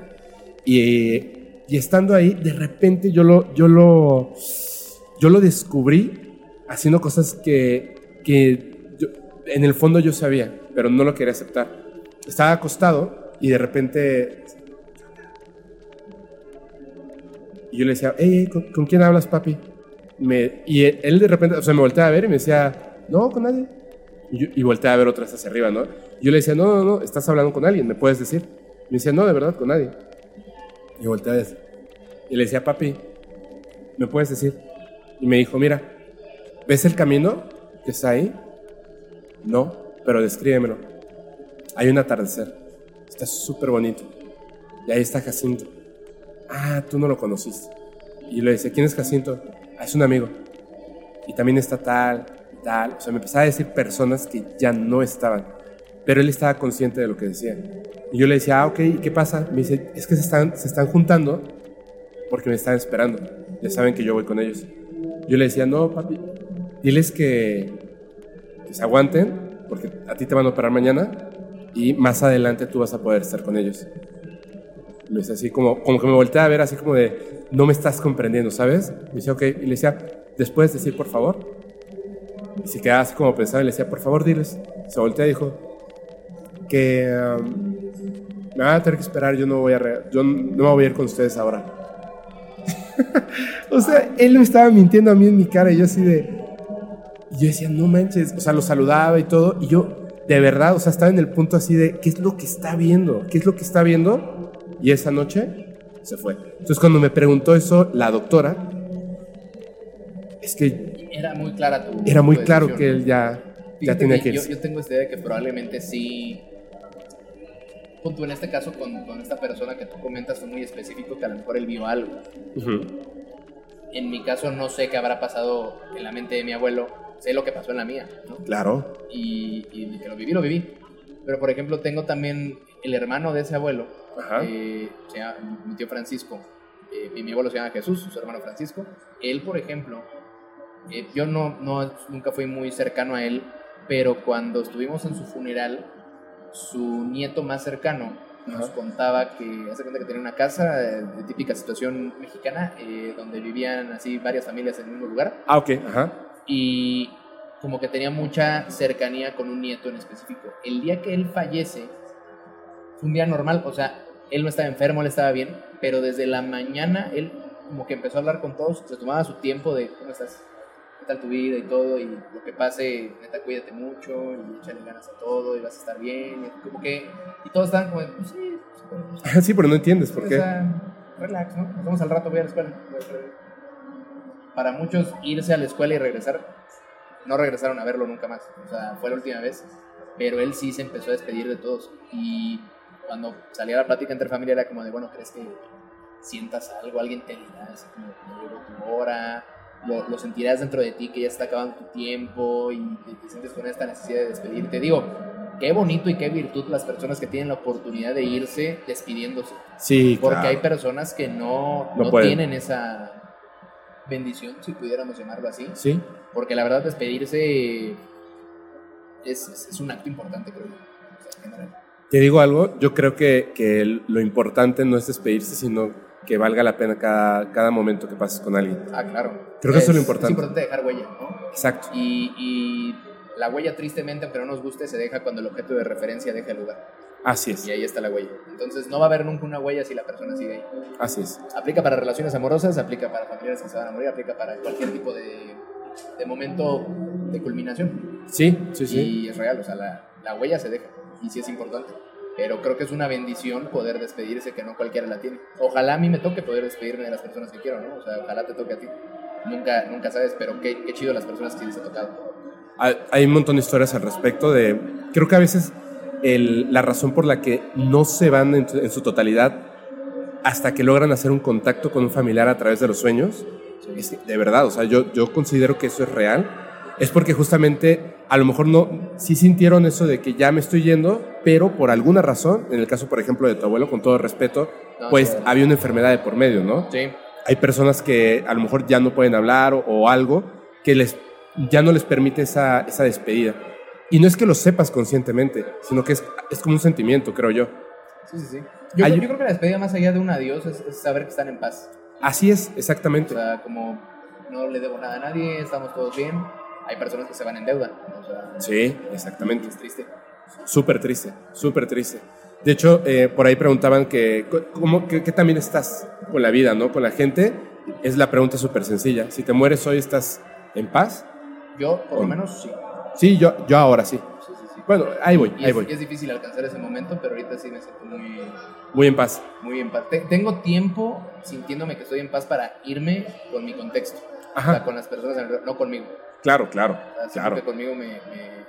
Y, y estando ahí, de repente yo lo, yo lo, yo lo descubrí haciendo cosas que, que yo, en el fondo yo sabía, pero no lo quería aceptar. Estaba acostado y de repente... Y yo le decía, hey, ¿con, ¿con quién hablas, papi? Me, y él de repente, o sea, me volteaba a ver y me decía, no, con nadie. Y, yo, y volteaba a ver otras hacia arriba, ¿no? Y yo le decía, no, no, no, estás hablando con alguien, ¿me puedes decir? Me decía, no, de verdad, con nadie. Y volteaba a. Y le decía, papi, ¿me puedes decir? Y me dijo, mira, ¿ves el camino que está ahí? No, pero descríbemelo. Hay un atardecer. Está súper bonito. Y ahí está Jacinto. Ah, tú no lo conociste. Y le decía, ¿quién es Jacinto? Ah, es un amigo. Y también está tal, tal. O sea, me empezaba a decir personas que ya no estaban. Pero él estaba consciente de lo que decía. Y yo le decía, ah, ok, ¿y qué pasa? Me dice, es que se están, se están juntando porque me están esperando. Ya saben que yo voy con ellos. Yo le decía, no, papi, diles que, que se aguanten porque a ti te van a operar mañana y más adelante tú vas a poder estar con ellos. Dice así como, como que me volteé a ver así como de, no me estás comprendiendo, ¿sabes? Me dice, ok, y le decía, ¿después decir por favor? Y se quedaba así como pensaba y le decía, por favor, diles. Se voltea y dijo, que um, me van a tener que esperar, yo no voy a, yo no me voy a ir con ustedes ahora. o sea, él me estaba mintiendo a mí en mi cara y yo así de... Y yo decía, no manches, o sea, lo saludaba y todo, y yo, de verdad, o sea, estaba en el punto así de, ¿qué es lo que está viendo? ¿Qué es lo que está viendo? Y esa noche se fue. Entonces, cuando me preguntó eso la doctora, es que... Era muy clara tu... Era muy tu claro que él ya, ya tenía que que yo, irse. yo tengo esta idea de que probablemente sí. Punto en este caso con, con esta persona que tú comentas fue muy específico que a lo mejor él vio algo. Ujú. En mi caso no sé qué habrá pasado en la mente de mi abuelo, sé lo que pasó en la mía, ¿no? Claro. Y, y que lo viví, lo viví. Pero por ejemplo tengo también el hermano de ese abuelo, Ajá. eh, se llama mi tío Francisco, eh, y mi abuelo se llama Jesús, su hermano Francisco. Él, por ejemplo, eh, yo no, no, nunca fui muy cercano a él, pero cuando estuvimos en su funeral, su nieto más cercano nos Ajá. contaba que hace cuenta que tenía una casa eh, de típica situación mexicana, eh, donde vivían así varias familias en el mismo lugar Ah, ok. Ajá. y como que tenía mucha cercanía con un nieto en específico. El día que él fallece, fue un día normal, o sea, él no estaba enfermo, él estaba bien, pero desde la mañana él como que empezó a hablar con todos, se tomaba su tiempo de cómo estás, qué tal tu vida y todo, y lo que pase, neta, cuídate mucho, y échale ganas a todo, y vas a estar bien, y como que, y todos estaban como, de, pues sí, pues, Sí, pero no entiendes por qué. relax, ¿no? Nos vemos al rato, voy a la escuela. Para muchos, irse a la escuela y regresar, no regresaron a verlo nunca más. O sea, fue la última vez. Pero él sí se empezó a despedir de todos. Y cuando salía la plática entre familia era como de, bueno, ¿crees que sientas algo? Alguien te dirá, así como, "Ya llegó tu hora. Lo, lo sentirás dentro de ti que ya está acabando tu tiempo y te, te sientes con esta necesidad de despedirte. Digo, qué bonito y qué virtud las personas que tienen la oportunidad de irse despidiéndose. Sí, Porque claro. hay personas que no, No no tienen esa bendición, si pudiéramos llamarlo así. Sí. Porque la verdad, despedirse es, es- es un acto importante, creo yo. O sea. Te digo algo, yo creo que, que lo importante no es despedirse, sino que valga la pena cada, cada momento que pases con alguien. Ah, claro. Creo que eso es lo importante. Es importante dejar huella, ¿no? Exacto. Y, y la huella, tristemente, no nos guste, se deja cuando el objeto de referencia deja el lugar. Así es. Y ahí está la huella. Entonces, no va a haber nunca una huella si la persona sigue ahí. Así es. Aplica para relaciones amorosas, aplica para familiares que se van a morir, aplica para cualquier tipo de, de momento de culminación. Sí, sí, sí. Y es real, o sea, la, la huella se deja y sí es importante. Pero creo que es una bendición poder despedirse que no cualquiera la tiene. Ojalá a mí me toque poder despedirme de las personas que quiero, ¿no? O sea, ojalá te toque a ti. nunca, nunca sabes, pero qué, qué chido las personas que les ha tocado. Hay, hay un montón de historias al respecto de... Creo que a veces el- la razón por la que no se van en, en su totalidad hasta que logran hacer un contacto con un familiar a través de los sueños, de verdad, o sea, yo, yo considero que eso es real, es porque justamente a lo mejor no, sí sintieron eso de que ya me estoy yendo, pero por alguna razón, en el caso, por ejemplo, de tu abuelo, con todo respeto, No, pues había una enfermedad de por medio, ¿no? Sí, hay personas que a lo mejor ya no pueden hablar o, o algo que les, ya no les permite esa, esa despedida. Y no es que lo sepas conscientemente, sino que es, es como un sentimiento, creo yo. sí, sí. sí. Yo, Hay- yo creo que la despedida más allá de un adiós es, es saber que están en paz. Así es, O exactamente. sea, como no le debo nada a nadie, estamos todos bien. Hay personas que se van en deuda. O sea, Sí, exactamente. es triste. Súper triste, súper triste. De hecho, eh, por ahí preguntaban que, ¿cómo, qué, qué también estás con la vida, ¿no? Con la gente. Es la pregunta súper sencilla. Si te mueres hoy, ¿estás en paz? Yo, por lo menos, sí. Sí, yo, yo ahora sí. Sí, sí, sí. Bueno, ahí voy, Y ahí es, voy. es difícil alcanzar ese momento, pero ahorita sí me siento muy, Muy en paz. muy en paz. Te- tengo tiempo sintiéndome que estoy en paz para irme con mi contexto. O sea, Ajá, con las personas no conmigo. claro, claro, O sea, siento claro. que conmigo me, me,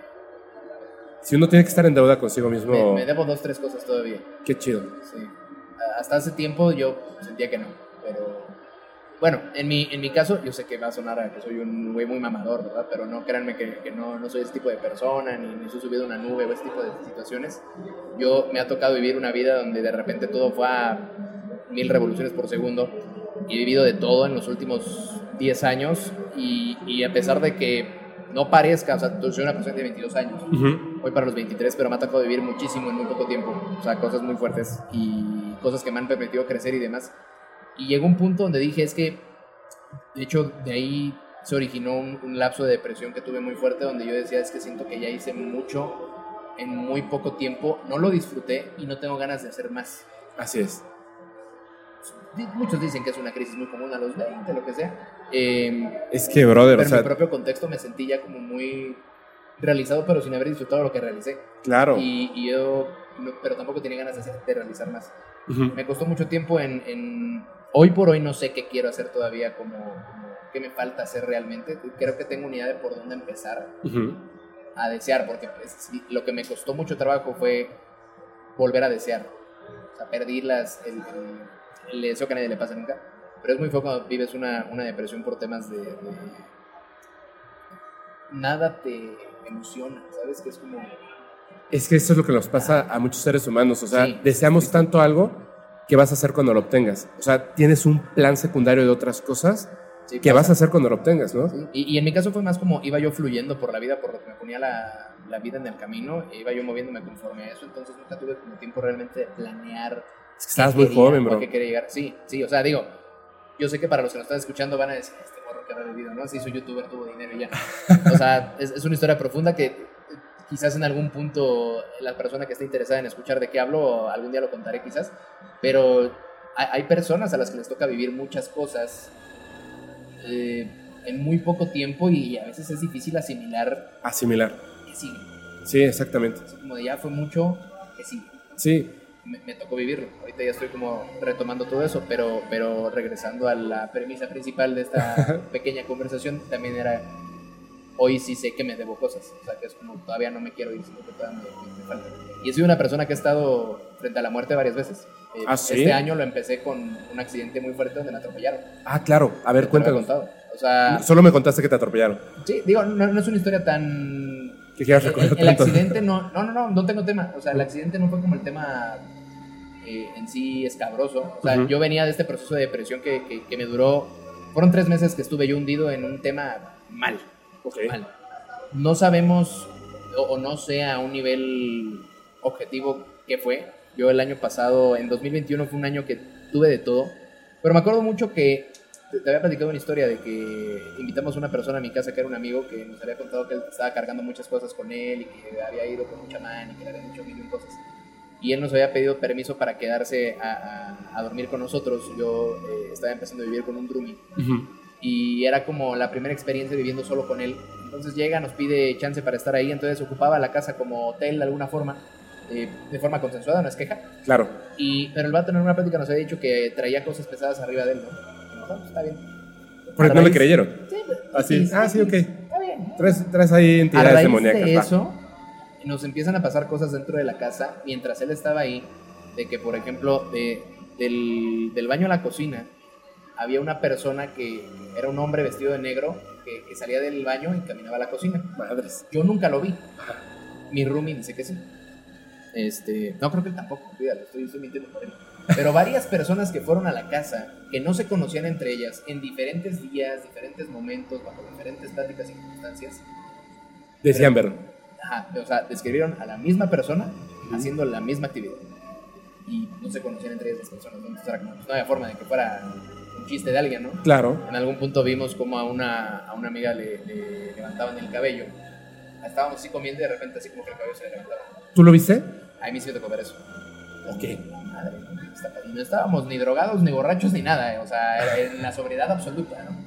Si uno tiene que estar en deuda consigo mismo, me- me debo dos, tres cosas todavía. qué chido. Sí. Hasta hace tiempo yo sentía que no, pero bueno, en mi, en mi caso, yo sé que va a sonar a que soy un güey muy mamador, ¿verdad? Pero no, créanme que, que no, no soy ese tipo de persona, ni, ni soy subido a una nube o ese tipo de situaciones. Yo me ha tocado vivir una vida donde de repente todo fue a mil revoluciones por segundo y he vivido de todo en los últimos 10 años y, y a pesar de que no parezca, o sea, yo soy una persona de 22 años, voy para los 23, pero me ha tocado vivir muchísimo en muy poco tiempo. O sea, cosas muy fuertes y cosas que me han permitido crecer y demás. Y llegó un punto donde dije, es que, de hecho, de ahí se originó un, un lapso de depresión que tuve muy fuerte, donde yo decía, es que siento que ya hice mucho en muy poco tiempo, no lo disfruté y no tengo ganas de hacer más. Así es. Muchos dicen que es una crisis muy común a los 20, lo que sea. Em, Es que, brother, pero o en sea, mi propio contexto me sentí ya como muy realizado, pero sin haber disfrutado lo que realicé. claro. Y, y yo, no- pero tampoco tenía ganas de, hacer- de realizar más. Ujú. Me costó mucho tiempo en, en- Hoy por hoy no sé qué quiero hacer todavía, como, como qué me falta hacer realmente. Creo que tengo una idea de por dónde empezar a desear, porque pues, lo que me costó mucho trabajo fue volver a desear. O sea, perdí las, el, el- el deseo que a nadie le pasa nunca. Pero es muy feo cuando vives una, una depresión por temas de, de- Nada te emociona, ¿sabes? Que es como... Es que eso es lo que nos pasa a muchos seres humanos. O sea, Sí. deseamos tanto algo que vas a hacer cuando lo obtengas. O sea, tienes un plan secundario de otras cosas sí, que pasa. vas a hacer cuando lo obtengas, ¿no? Sí, Y, y en mi caso fue más como iba yo fluyendo por la vida, por lo que me ponía la, la vida en el camino, e iba yo moviéndome conforme a eso, entonces nunca tuve como tiempo realmente de planear. Es que estabas qué muy joven, bro. quería llegar. Sí, sí, o sea, digo, yo sé que para los que nos están escuchando van a decir, este morro que habrá vivido, ¿no? Sí, soy youtuber, tuvo dinero y ya. O sea, es, es una historia profunda que quizás en algún punto la persona que esté interesada en escuchar de qué hablo, algún día lo contaré quizás, pero hay, personas a las que les toca vivir muchas cosas eh, en muy poco tiempo y a veces es difícil asimilar Asimilar. que sigue. Sí, exactamente. Así como de ya fue mucho, que sigue. Sí, Me, me tocó vivirlo. Ahorita ya estoy como retomando todo eso, pero, pero regresando a la premisa principal de esta pequeña conversación, también era, hoy sí sé que me debo cosas. O sea, que es como todavía no me quiero ir, sino que todavía me, me- falta. Y sido una persona que ha estado frente a la muerte varias veces. Eh, ¿Ah, sí? Este año lo empecé con un accidente muy fuerte donde me atropellaron. Ah, claro. A ver, cuéntanos. contado. O sea, Solo me contaste que te atropellaron. sí, digo, no, no es una historia tan Que quieras el, recordar el tanto. accidente no, no, no, no, no tengo tema. O sea, el accidente no fue como el tema eh, en sí escabroso. O sea, Ujú. yo venía de este proceso de depresión que, que, que me duró. Fueron tres meses que estuve yo hundido en un tema mal. Ok. Mal. No sabemos o, o no sé a un nivel objetivo qué fue. Yo el año pasado, en 2021, fue un año que tuve de todo. Pero me acuerdo mucho que te, te había platicado una historia de que invitamos a una persona a mi casa que era un amigo que nos había contado que él estaba cargando muchas cosas con él y que había ido con un chamán y que le habían hecho mil y un cosas. Y él nos había pedido permiso para quedarse a, a- a dormir con nosotros. Yo eh, estaba empezando a vivir con un roomie Ujú. Y era como la primera experiencia viviendo solo con él. Entonces llega, nos pide chance para estar ahí, entonces ocupaba la casa como hotel de alguna forma, eh, de forma consensuada, no es queja. Claro. Y, pero el vato en una plática nos había dicho que traía cosas pesadas arriba de él, ¿no? "Ah, está bien. Porque no le creyeron. Sí, pues, Así, sí, ah, sí, ok. Está bien. Tres, tres ahí A entidades raíz demoníacas. de va. eso, nos empiezan a pasar cosas dentro de la casa mientras él estaba ahí. De que, por ejemplo, de, del, del baño a la cocina, había una persona que era un hombre vestido de negro que, que salía del baño y caminaba a la cocina. Madres. Yo nunca lo vi. Mi roomie dice que sí. Este, no creo que él tampoco, cuídalo, estoy, estoy mintiendo por él. Pero varias personas que fueron a la casa, que no se conocían entre ellas, en diferentes días, diferentes momentos, bajo diferentes pláticas y circunstancias, Decían verlo. Ajá, o sea, describieron a la misma persona haciendo la misma actividad. Y no se conocían entre ellas las personas, ¿no? Entonces era como, pues, no había forma de que fuera chiste de alguien, ¿no? Claro. En algún punto vimos como a una, a una amiga le, le levantaban el cabello. Estábamos así comiendo y de repente así como que el cabello se le levantaba. ¿Tú lo viste? A mí sí me tocó ver eso. Ok. Madre, no estábamos ni drogados, ni borrachos, ni nada, eh, o sea, era en la sobriedad absoluta, ¿no?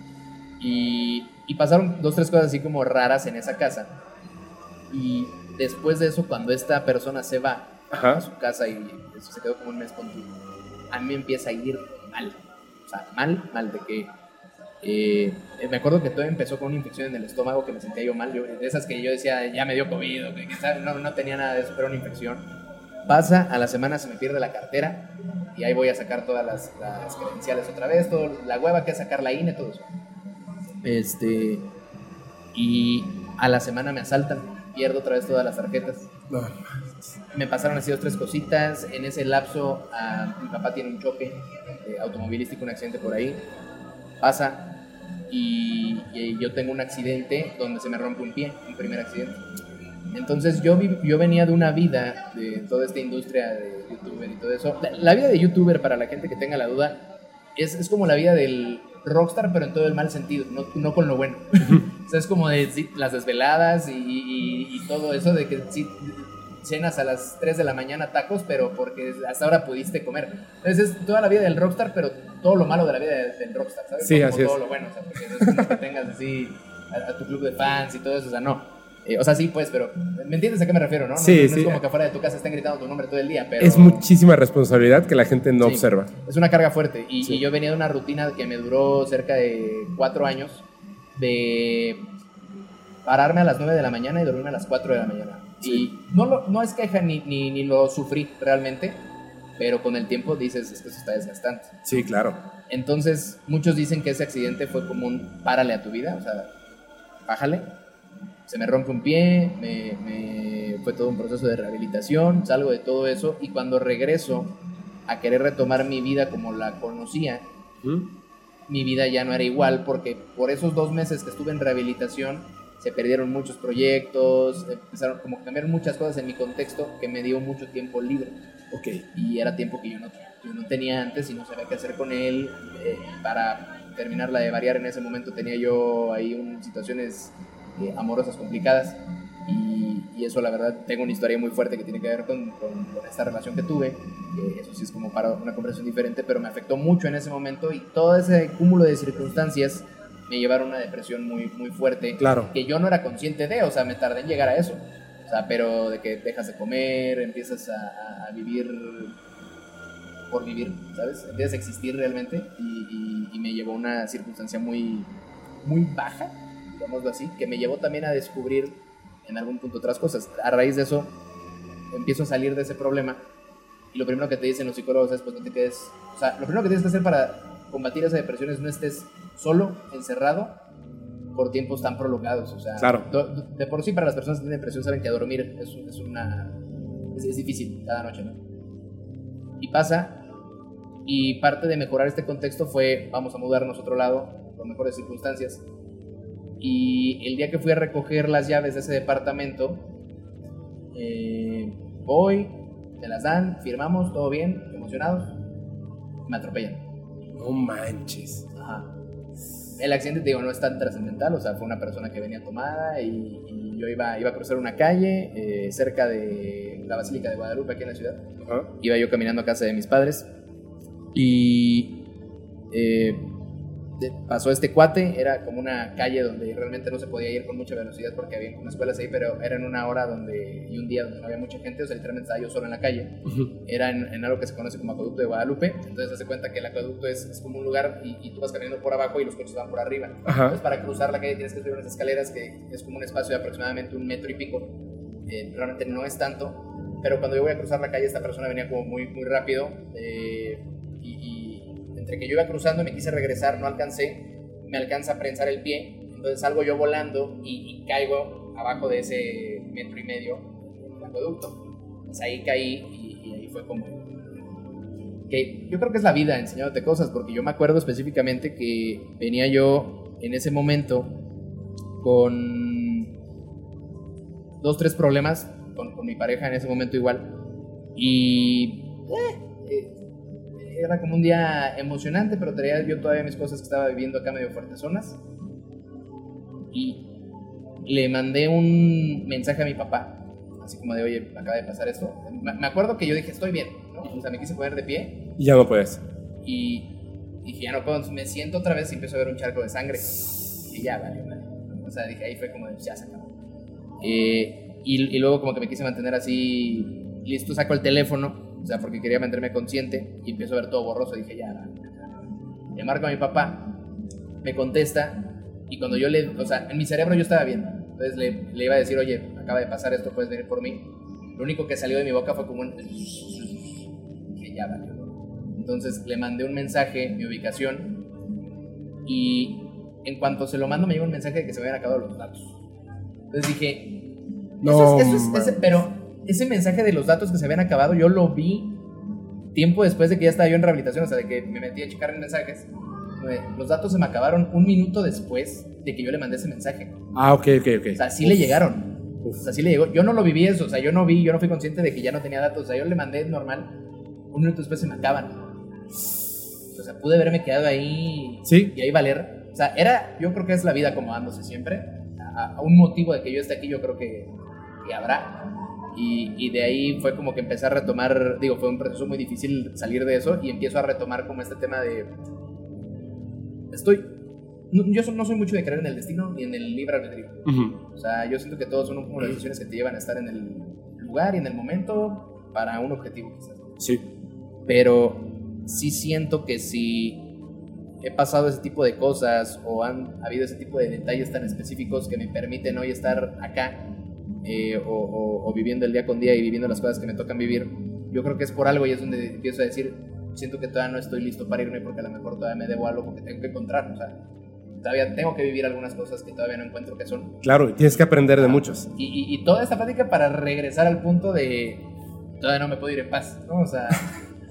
Y, y pasaron dos, tres cosas así como raras en esa casa. Y después de eso, cuando esta persona se va a Ajá. su casa y eso se quedó como un mes con tu, a mí me empieza a ir mal. O sea, mal, mal de que... eh, me acuerdo que todo empezó con una infección en el estómago que me sentía yo mal, de esas que yo decía, ya me dio COVID, que, no, no tenía nada de eso, pero una infección. Pasa, a la semana se me pierde la cartera y ahí voy a sacar todas las, las credenciales otra vez, todo, la hueva que es sacar la INE, todo eso. Este, y a la semana me asaltan, pierdo otra vez todas las tarjetas. No. Me pasaron así dos, tres cositas. En ese lapso, ah, mi papá tiene un choque eh, automovilístico, un accidente por ahí. Pasa y, yo tengo un accidente donde se me rompe un pie, un primer accidente. Entonces yo, yo venía de una vida de toda esta industria de youtuber y todo eso. La, vida de youtuber, para la gente que tenga la duda, es, es como la vida del rockstar, pero en todo el mal sentido, no, no con lo bueno. o sea, es como de las desveladas y, y- y todo eso de que sí, cenas a las 3 de la mañana tacos, pero porque hasta ahora pudiste comer. Entonces es toda la vida del rockstar, pero todo lo malo de la vida de- del rockstar, ¿sabes? Sí, No así como es. todo lo bueno, o sea, porque no es como que tengas así a, a tu club de fans y todo eso, o sea, no. Eh, o sea, sí, pues, pero ¿me entiendes a qué me refiero, no? No- Sí, no, sí. es como que afuera de tu casa estén gritando tu nombre todo el día, pero... Es muchísima responsabilidad que la gente no Sí. observa. Es una carga fuerte. Y, y yo venía de una rutina que me duró cerca de cuatro años de pararme a las 9 de la mañana y dormirme a las 4 de la mañana. Y no, lo- no es queja ni, ni, ni lo sufrí realmente, pero con el tiempo dices, es que eso está desgastante. Sí, claro. Entonces, muchos dicen que ese accidente fue como un párale a tu vida, o sea, bájale. Se me rompe un pie, me, me- fue todo un proceso de rehabilitación, salgo de todo eso y cuando regreso a querer retomar mi vida como la conocía, ¿Mm? mi vida ya no era igual porque por esos dos meses que estuve en rehabilitación se perdieron muchos proyectos, empezaron como a cambiar muchas cosas en mi contexto que me dio mucho tiempo libre Ok. y era tiempo que yo no, yo no tenía antes y no sabía qué hacer con él. Eh, para terminarla de variar, en ese momento tenía yo ahí un, situaciones eh, amorosas complicadas y, y eso la verdad tengo una historia muy fuerte que tiene que ver con, con- con esta relación que tuve. que eso sí es como para una conversación diferente, pero me afectó mucho en ese momento y todo ese cúmulo de circunstancias me llevaron a una depresión muy, muy fuerte Claro. que yo no era consciente de, o sea, me tardé en llegar a eso. O sea, pero de que dejas de comer, empiezas a, a- vivir por vivir, ¿sabes? Empiezas a existir realmente y, y- y me llevó a una circunstancia muy, muy baja, digámoslo así, que me llevó también a descubrir en algún punto otras cosas. A raíz de eso, empiezo a salir de ese problema y lo primero que te dicen los psicólogos es, pues no te quedes, o sea, lo primero que tienes que hacer para combatir esa depresión es no estés solo, encerrado, por tiempos tan prolongados. O sea, Claro. do- de por sí para las personas que tienen depresión saben que a dormir es, es una... Es, es difícil cada noche, ¿no? Y pasa, y parte de mejorar este contexto fue, vamos a mudarnos a otro lado, por mejores circunstancias. Y el día que fui a recoger las llaves de ese departamento, eh, voy, me las dan, firmamos, todo bien, emocionados, me atropellan. No manches. Ajá. El accidente, te digo, no es tan trascendental, o sea, fue una persona que venía tomada y, y yo iba, iba a cruzar una calle eh, cerca de la Basílica de Guadalupe, aquí en la ciudad. Ajá. Iba yo caminando a casa de mis padres y eh, pasó este cuate, era como una calle donde realmente no se podía ir con mucha velocidad porque había unas escuelas ahí, pero era en una hora donde, y un día donde no había mucha gente, o sea, literalmente estaba yo solo en la calle. Era en, algo que se conoce como Acueducto de Guadalupe, entonces hace cuenta que el acueducto es, es como un lugar y, tú vas caminando por abajo y los coches van por arriba. Entonces para cruzar la calle tienes que subir unas escaleras que es como un espacio de aproximadamente un metro y pico. Eh, realmente no es tanto, pero cuando yo voy a cruzar la calle esta persona venía como muy, muy rápido. Eh, entre que yo iba cruzando y me quise regresar, no alcancé, me alcanza a prensar el pie, entonces salgo yo volando y, caigo abajo de ese metro y medio del acueducto. Pues ahí caí y, ahí fue como... Que yo creo que es la vida enseñándote cosas, porque yo me acuerdo específicamente que venía yo en ese momento con dos, tres problemas con, mi pareja en ese momento igual. Y eh, era como un día emocionante, pero traía yo todavía mis cosas que estaba viviendo acá medio fuerte zonas. Y le mandé un mensaje a mi papá, así como de, oye, acaba de pasar esto. Me acuerdo que yo dije, estoy bien, ¿no? O sea, me quise poner de pie. Y ya no puedes. Y dije, ya no puedo. Entonces me siento otra vez y empiezo a ver un charco de sangre. Y ya, vale, vale. O sea, dije, ahí fue como de, ya se acabó. Eh, y, y luego como que me quise mantener así, listo, saco el teléfono o sea, porque quería mantenerme consciente y empiezo a ver todo borroso. Dije, ya, le marco a mi papá, me contesta y cuando yo le, o sea, en mi cerebro yo estaba bien. Entonces le, le iba a decir, oye, acaba de pasar esto, puedes venir por mí. Lo único que salió de mi boca fue como un... Que ya valió. Entonces le mandé un mensaje, mi ubicación, y en cuanto se lo mando me llegó un mensaje de que se me habían acabado los datos. Entonces dije, no, eso es, pero ese mensaje de los datos que se habían acabado, yo lo vi tiempo después de que ya estaba yo en rehabilitación, o sea, de que me metí a checar en mensajes. Los datos se me acabaron un minuto después de que yo le mandé ese mensaje. Ah, ok, ok, ok. O sea, sí le llegaron. O sea, sí le llegó. Yo no lo viví eso, o sea, yo no vi, yo no fui consciente de que ya no tenía datos. O sea, yo le mandé normal, un minuto después se me acaban. O sea, pude haberme quedado ahí ¿Sí? y ahí valer. O sea, era, yo creo que es la vida acomodándose siempre. A, un motivo de que yo esté aquí, yo creo que, que habrá. Y, de ahí fue como que empecé a retomar, digo, fue un proceso muy difícil salir de eso y empiezo a retomar como este tema de... Estoy... yo no soy mucho de creer en el destino ni en el libre albedrío. O sea, yo siento que todos son como las decisiones que te llevan a estar en el lugar y en el momento para un objetivo quizás. Sí. Pero sí siento que si he pasado ese tipo de cosas o han habido ese tipo de detalles tan específicos que me permiten hoy estar acá eh, o, viviendo el día con día y viviendo las cosas que me tocan vivir, yo creo que es por algo y es donde empiezo a decir, siento que todavía no estoy listo para irme porque a lo mejor todavía me debo algo que tengo que encontrar, o sea, todavía tengo que vivir algunas cosas que todavía no encuentro que son. Claro, tienes que aprender de muchos. Y, toda esta práctica para regresar al punto de todavía no me puedo ir en paz, ¿no? O sea,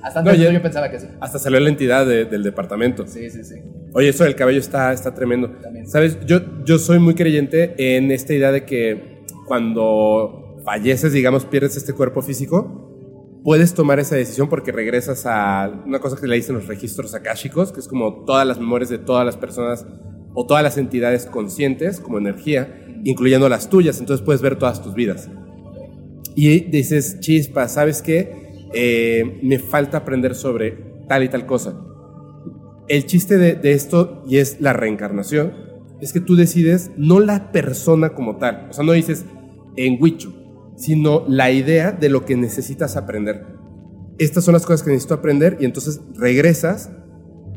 hasta antes yo, pensaba que sí. Hasta salió la entidad del departamento. Sí, sí, sí. Oye, eso del cabello está, está tremendo. También. Sabes, yo, yo soy muy creyente en esta idea de que cuando falleces, digamos, pierdes este cuerpo físico, puedes tomar esa decisión porque regresas a una cosa que le dicen los registros akáshicos, que es como todas las memorias de todas las personas o todas las entidades conscientes como energía, incluyendo las tuyas, entonces puedes ver todas tus vidas. Y dices, chispa, ¿sabes qué? Eh, me falta aprender sobre tal y tal cosa. El chiste de, de esto, y es la reencarnación, es que tú decides no la persona como tal. O sea, no dices en Wicho, sino la idea de lo que necesitas aprender. Estas son las cosas que necesito aprender y entonces regresas,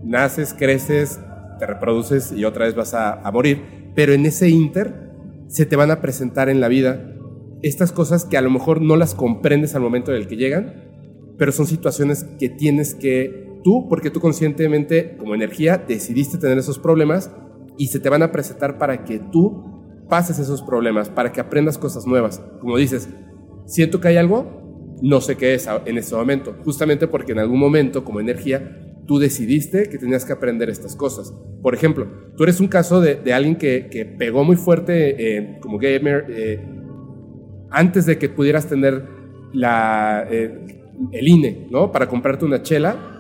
naces, creces, te reproduces y otra vez vas a, morir. Pero en ese inter se te van a presentar en la vida estas cosas que a lo mejor no las comprendes al momento en el que llegan, pero son situaciones que tienes que tú, porque tú conscientemente como energía decidiste tener esos problemas y se te van a presentar para que tú pases esos problemas, para que aprendas cosas nuevas. Como dices, siento que hay algo, no sé qué es en este momento, justamente porque en algún momento como energía tú decidiste que tenías que aprender estas cosas. Por ejemplo, tú eres un caso de, alguien que, pegó muy fuerte eh, como gamer eh, antes de que pudieras tener la, eh, el INE, ¿no? Para comprarte una chela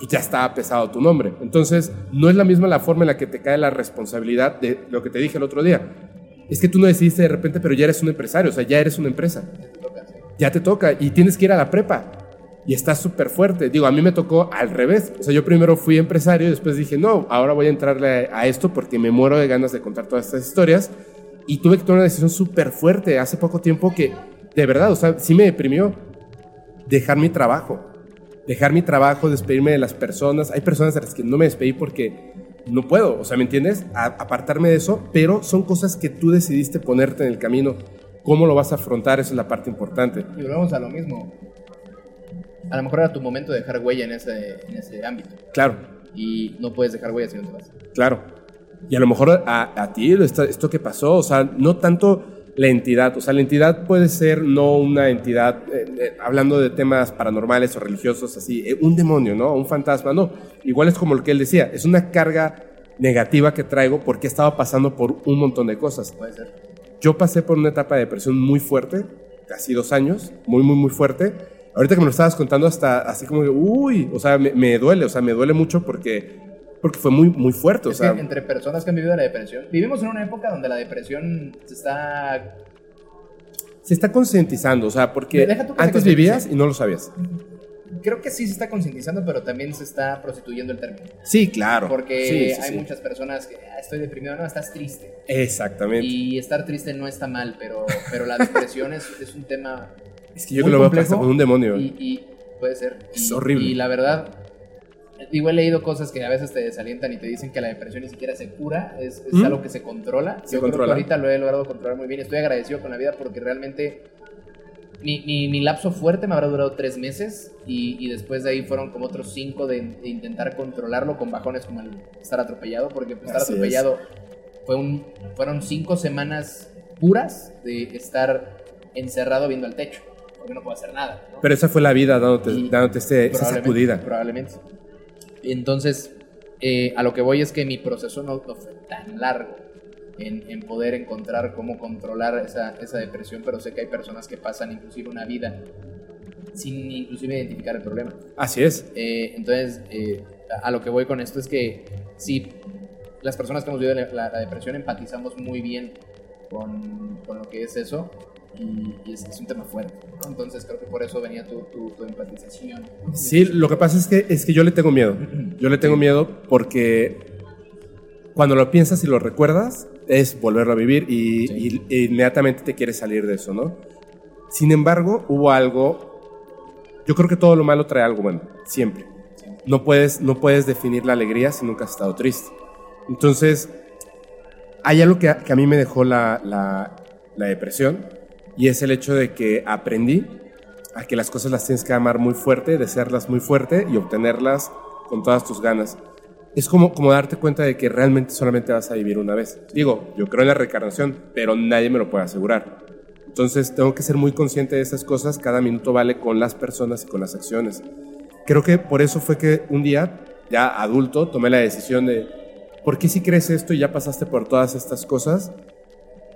pues ya está pesado tu nombre. Entonces, no es la misma la forma en la que te cae la responsabilidad de lo que te dije el otro día. Es que tú no decidiste de repente, pero ya eres un empresario, o sea, ya eres una empresa. Ya te toca y tienes que ir a la prepa. y está súper fuerte. Digo, a mí me tocó al revés. O sea, yo primero fui empresario y después dije, no, ahora voy a entrarle a esto porque me muero de ganas de contar todas estas historias. Y tuve que tomar una decisión súper fuerte hace poco tiempo que, de verdad, o sea, sí me deprimió dejar mi trabajo. Dejar mi trabajo, despedirme de las personas. Hay personas a las que no me despedí porque no puedo, o sea, ¿me entiendes? apartarme de eso, pero son cosas que tú decidiste ponerte en el camino. ¿Cómo lo vas a afrontar? Esa es la parte importante. Y volvemos a lo mismo a lo mejor era tu momento de dejar huella en ese, en ese ámbito. Claro. Y no puedes dejar huella si no te vas. Claro. Y a lo mejor a, a ti esto, esto que pasó, o sea, no tanto la entidad, o sea, la entidad puede ser no una entidad, eh, eh, hablando de temas paranormales o religiosos, así, eh, un demonio, ¿no? Un fantasma, no. Igual es como lo que él decía, es una carga negativa que traigo porque estaba pasando por un montón de cosas. Puede ser. Yo pasé por una etapa de depresión muy fuerte, casi dos años, muy, muy, muy fuerte ahorita que me lo estabas contando, hasta así como, uy, o sea, me, duele, o sea, me duele mucho porque, porque fue muy, muy fuerte. o sea, entre personas que han vivido la depresión, vivimos en una época donde la depresión se está... Se está concientizando, o sea, porque antes vivías y no lo sabías. Creo que sí se está concientizando, pero también se está prostituyendo el término. Sí, claro. Porque hay muchas personas que ah, estoy deprimido, no, estás triste. Exactamente. Y estar triste no está mal, pero, pero la depresión es, es un tema es que yo que lo veo con un demonio. Y, puede ser. Es horrible. Y la verdad, digo, he leído cosas que a veces te desalientan y te dicen que la depresión ni siquiera se cura, es, es ¿Mm? algo que se controla. Se yo controla. Creo que ahorita lo he logrado controlar muy bien. Estoy agradecido con la vida porque realmente mi, mi, lapso fuerte me habrá durado tres meses y, y, después de ahí fueron como otros cinco de, intentar controlarlo con bajones como el estar atropellado, porque estar atropellado fue un, fueron cinco semanas puras de estar encerrado viendo al techo porque no puedo hacer nada. Pero esa fue la vida dándote, dándote este, esa sacudida. Probablemente. Entonces, eh, a lo que voy es que mi proceso no, fue tan largo en, en, poder encontrar cómo controlar esa, esa, depresión, pero sé que hay personas que pasan inclusive una vida sin inclusive identificar el problema. Así es. Eh, entonces, eh, a lo que voy con esto es que si las personas que hemos vivido la, la depresión empatizamos muy bien con, con, lo que es eso, y, es, un tema fuerte. Entonces creo que por eso venía tu, tu, empatización. Sí, lo que pasa es que, es que yo le tengo miedo. Yo le tengo miedo porque cuando lo piensas y lo recuerdas, es volverlo a vivir y, inmediatamente te quieres salir de eso, ¿no? Sin embargo, hubo algo, yo creo que todo lo malo trae algo bueno, siempre. No puedes, no puedes definir la alegría si nunca has estado triste. Entonces, hay algo que a, que a mí me dejó la, la, la depresión, y es el hecho de que aprendí a que las cosas las tienes que amar muy fuerte, desearlas muy fuerte y obtenerlas con todas tus ganas. Es como, como darte cuenta de que realmente solamente vas a vivir una vez. Digo, yo creo en la reencarnación, pero nadie me lo puede asegurar. Entonces tengo que ser muy consciente de esas cosas. Cada minuto vale con las personas y con las acciones. Creo que por eso fue que un día, ya adulto, tomé la decisión de, ¿por qué si crees esto y ya pasaste por todas estas cosas?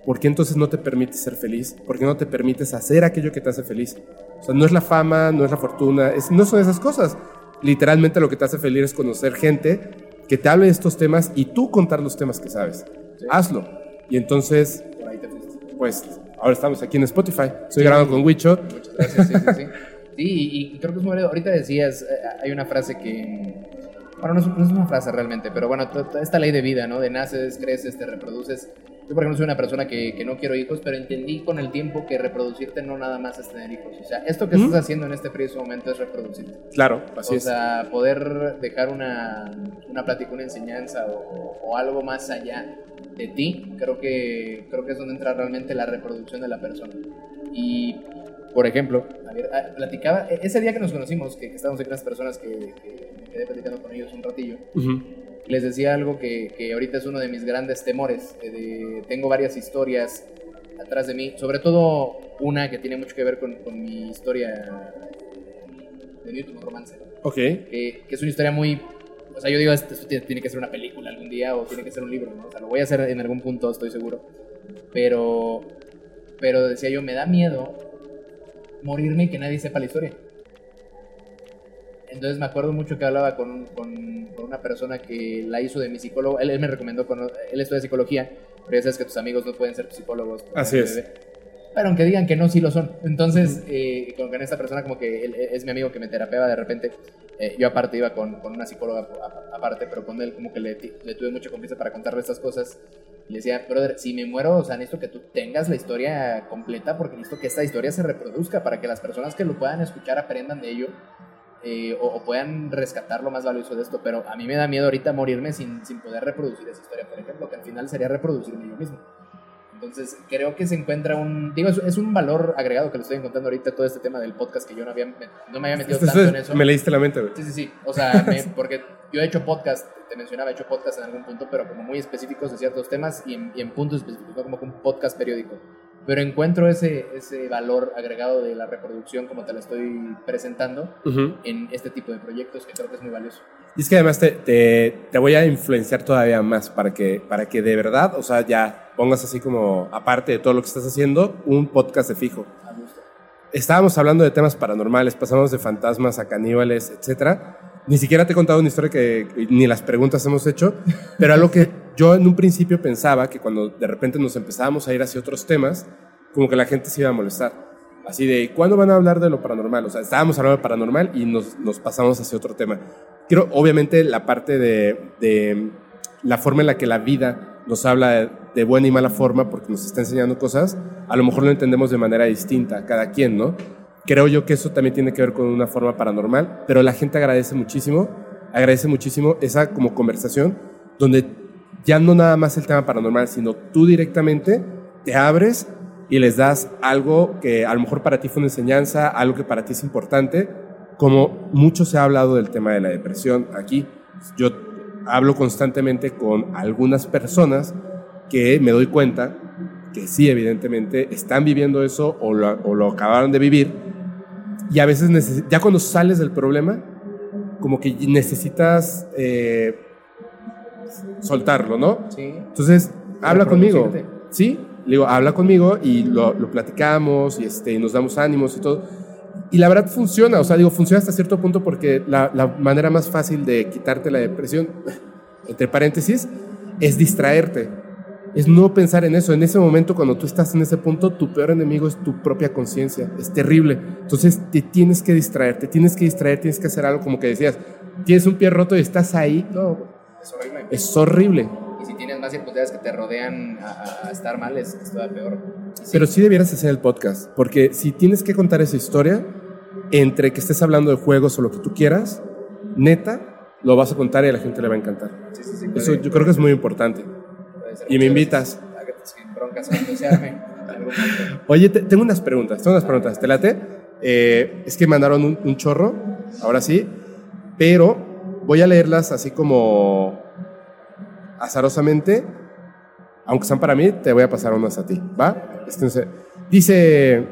¿Por qué entonces no te permites ser feliz? ¿Por qué no te permites hacer aquello que te hace feliz? O sea, no es la fama, no es la fortuna, no son esas cosas. Literalmente lo que te hace feliz es conocer gente que te hable de estos temas y tú contar los temas que sabes. Hazlo. Y entonces, pues, ahora estamos aquí en Spotify. Estoy grabando con Wicho. Muchas gracias, sí, sí, sí. sí y, creo que es muy Ahorita decías, eh, hay una frase que... Bueno, no es, no es una frase realmente, pero bueno, esta ley de vida, ¿no? De naces, creces, te reproduces yo, por ejemplo, soy una persona que, que, no quiero hijos, pero entendí con el tiempo que reproducirte no nada más es tener hijos. O sea, esto que estás haciendo en este preciso momento es reproducirte. Claro, así es. O sea, poder dejar una, una plática, una enseñanza o, o, algo más allá de ti, creo que, creo que es donde entra realmente la reproducción de la persona. Y, por ejemplo, a ver, ah, platicaba, e-, ese día que nos conocimos, que, estábamos aquí las personas que, que, me quedé platicando con ellos un ratillo, les decía algo que, que, ahorita es uno de mis grandes temores. De, tengo varias historias atrás de mí, sobre todo una que tiene mucho que ver con, con mi historia de Newton Romance. Ok. Que, que, es una historia muy... O sea, yo digo, esto, tiene que ser una película algún día o tiene que ser un libro, ¿no? O sea, lo voy a hacer en algún punto, estoy seguro. Pero, pero decía yo, me da miedo morirme y que nadie sepa la historia. Entonces me acuerdo mucho que hablaba con, con, una persona que la hizo de mi psicólogo. Él, me recomendó, con, él estudia psicología, pero ya sabes que tus amigos no pueden ser psicólogos. Así es. pero aunque digan que no, sí lo son. Entonces, eh, con, esta persona como que él, es mi amigo que me terapea de repente. Eh, yo aparte iba con, con una psicóloga aparte, pero con él como que le, le, tuve mucha confianza para contarle estas cosas. Y le decía, brother, si me muero, o sea, necesito que tú tengas la historia completa porque necesito que esta historia se reproduzca para que las personas que lo puedan escuchar aprendan de ello. Eh, o, puedan rescatar lo más valioso de esto, pero a mí me da miedo ahorita morirme sin, sin poder reproducir esa historia, por ejemplo, que al final sería reproducirme yo mismo. Entonces, creo que se encuentra un. Digo, es, un valor agregado que lo estoy encontrando ahorita, todo este tema del podcast que yo no, había, no me había metido tanto en eso. Me leíste la mente, güey. Sí, sí, sí. O sea, porque yo he hecho podcast, te mencionaba, he hecho podcast en algún punto, pero como muy específicos de ciertos temas y en, y en puntos específicos, como un podcast periódico pero encuentro ese, ese valor agregado de la reproducción como te lo estoy presentando en este tipo de proyectos que creo que es muy valioso. Y es que además te, te, voy a influenciar todavía más para que, para que de verdad, o sea, ya pongas así como, aparte de todo lo que estás haciendo, un podcast de fijo. Estábamos hablando de temas paranormales, pasamos de fantasmas a caníbales, etcétera. Ni siquiera te he contado una historia que ni las preguntas hemos hecho, pero algo que yo en un principio pensaba que cuando de repente nos empezábamos a ir hacia otros temas, como que la gente se iba a molestar. Así de, ¿cuándo van a hablar de lo paranormal? O sea, estábamos hablando de paranormal y nos, nos pasamos hacia otro tema. Quiero, obviamente, la parte de, de, la forma en la que la vida nos habla de, buena y mala forma porque nos está enseñando cosas, a lo mejor lo entendemos de manera distinta, cada quien, ¿no? Creo yo que eso también tiene que ver con una forma paranormal, pero la gente agradece muchísimo, agradece muchísimo esa como conversación donde ya no nada más el tema paranormal, sino tú directamente te abres y les das algo que a lo mejor para ti fue una enseñanza, algo que para ti es importante, como mucho se ha hablado del tema de la depresión aquí. Yo hablo constantemente con algunas personas que me doy cuenta que sí, evidentemente, están viviendo eso o lo, o lo acabaron de vivir. Y a veces, ya cuando sales del problema, como que necesitas eh, soltarlo, ¿no? Sí. Entonces, habla conmigo. Sí, le digo, habla conmigo y lo, lo platicamos y, este, nos damos ánimos y todo. Y la verdad funciona, o sea, digo, funciona hasta cierto punto porque la, la manera más fácil de quitarte la depresión, entre paréntesis, es distraerte. Es no pensar en eso. En ese momento, cuando tú estás en ese punto, tu peor enemigo es tu propia conciencia. Es terrible. Entonces, te tienes que distraer, te tienes que distraer, tienes que hacer algo como que decías, tienes un pie roto y estás ahí. No, es horrible. Es horrible y si tienes más circunstancias que te rodean a, estar mal, es, todavía peor. Pero sí debieras hacer el podcast, porque si tienes que contar esa historia, entre que estés hablando de juegos o lo que tú quieras, neta, lo vas a contar y a la gente le va a encantar. Sí, sí, sí, Eso yo creo que es muy importante. Y me invitas. Oye, tengo unas preguntas, tengo unas preguntas. ¿Te late? Eh, es que mandaron un, un chorro, ahora sí, pero voy a leerlas así como azarosamente, aunque sean para mí, te voy a pasar unas a ti, ¿va? Dice,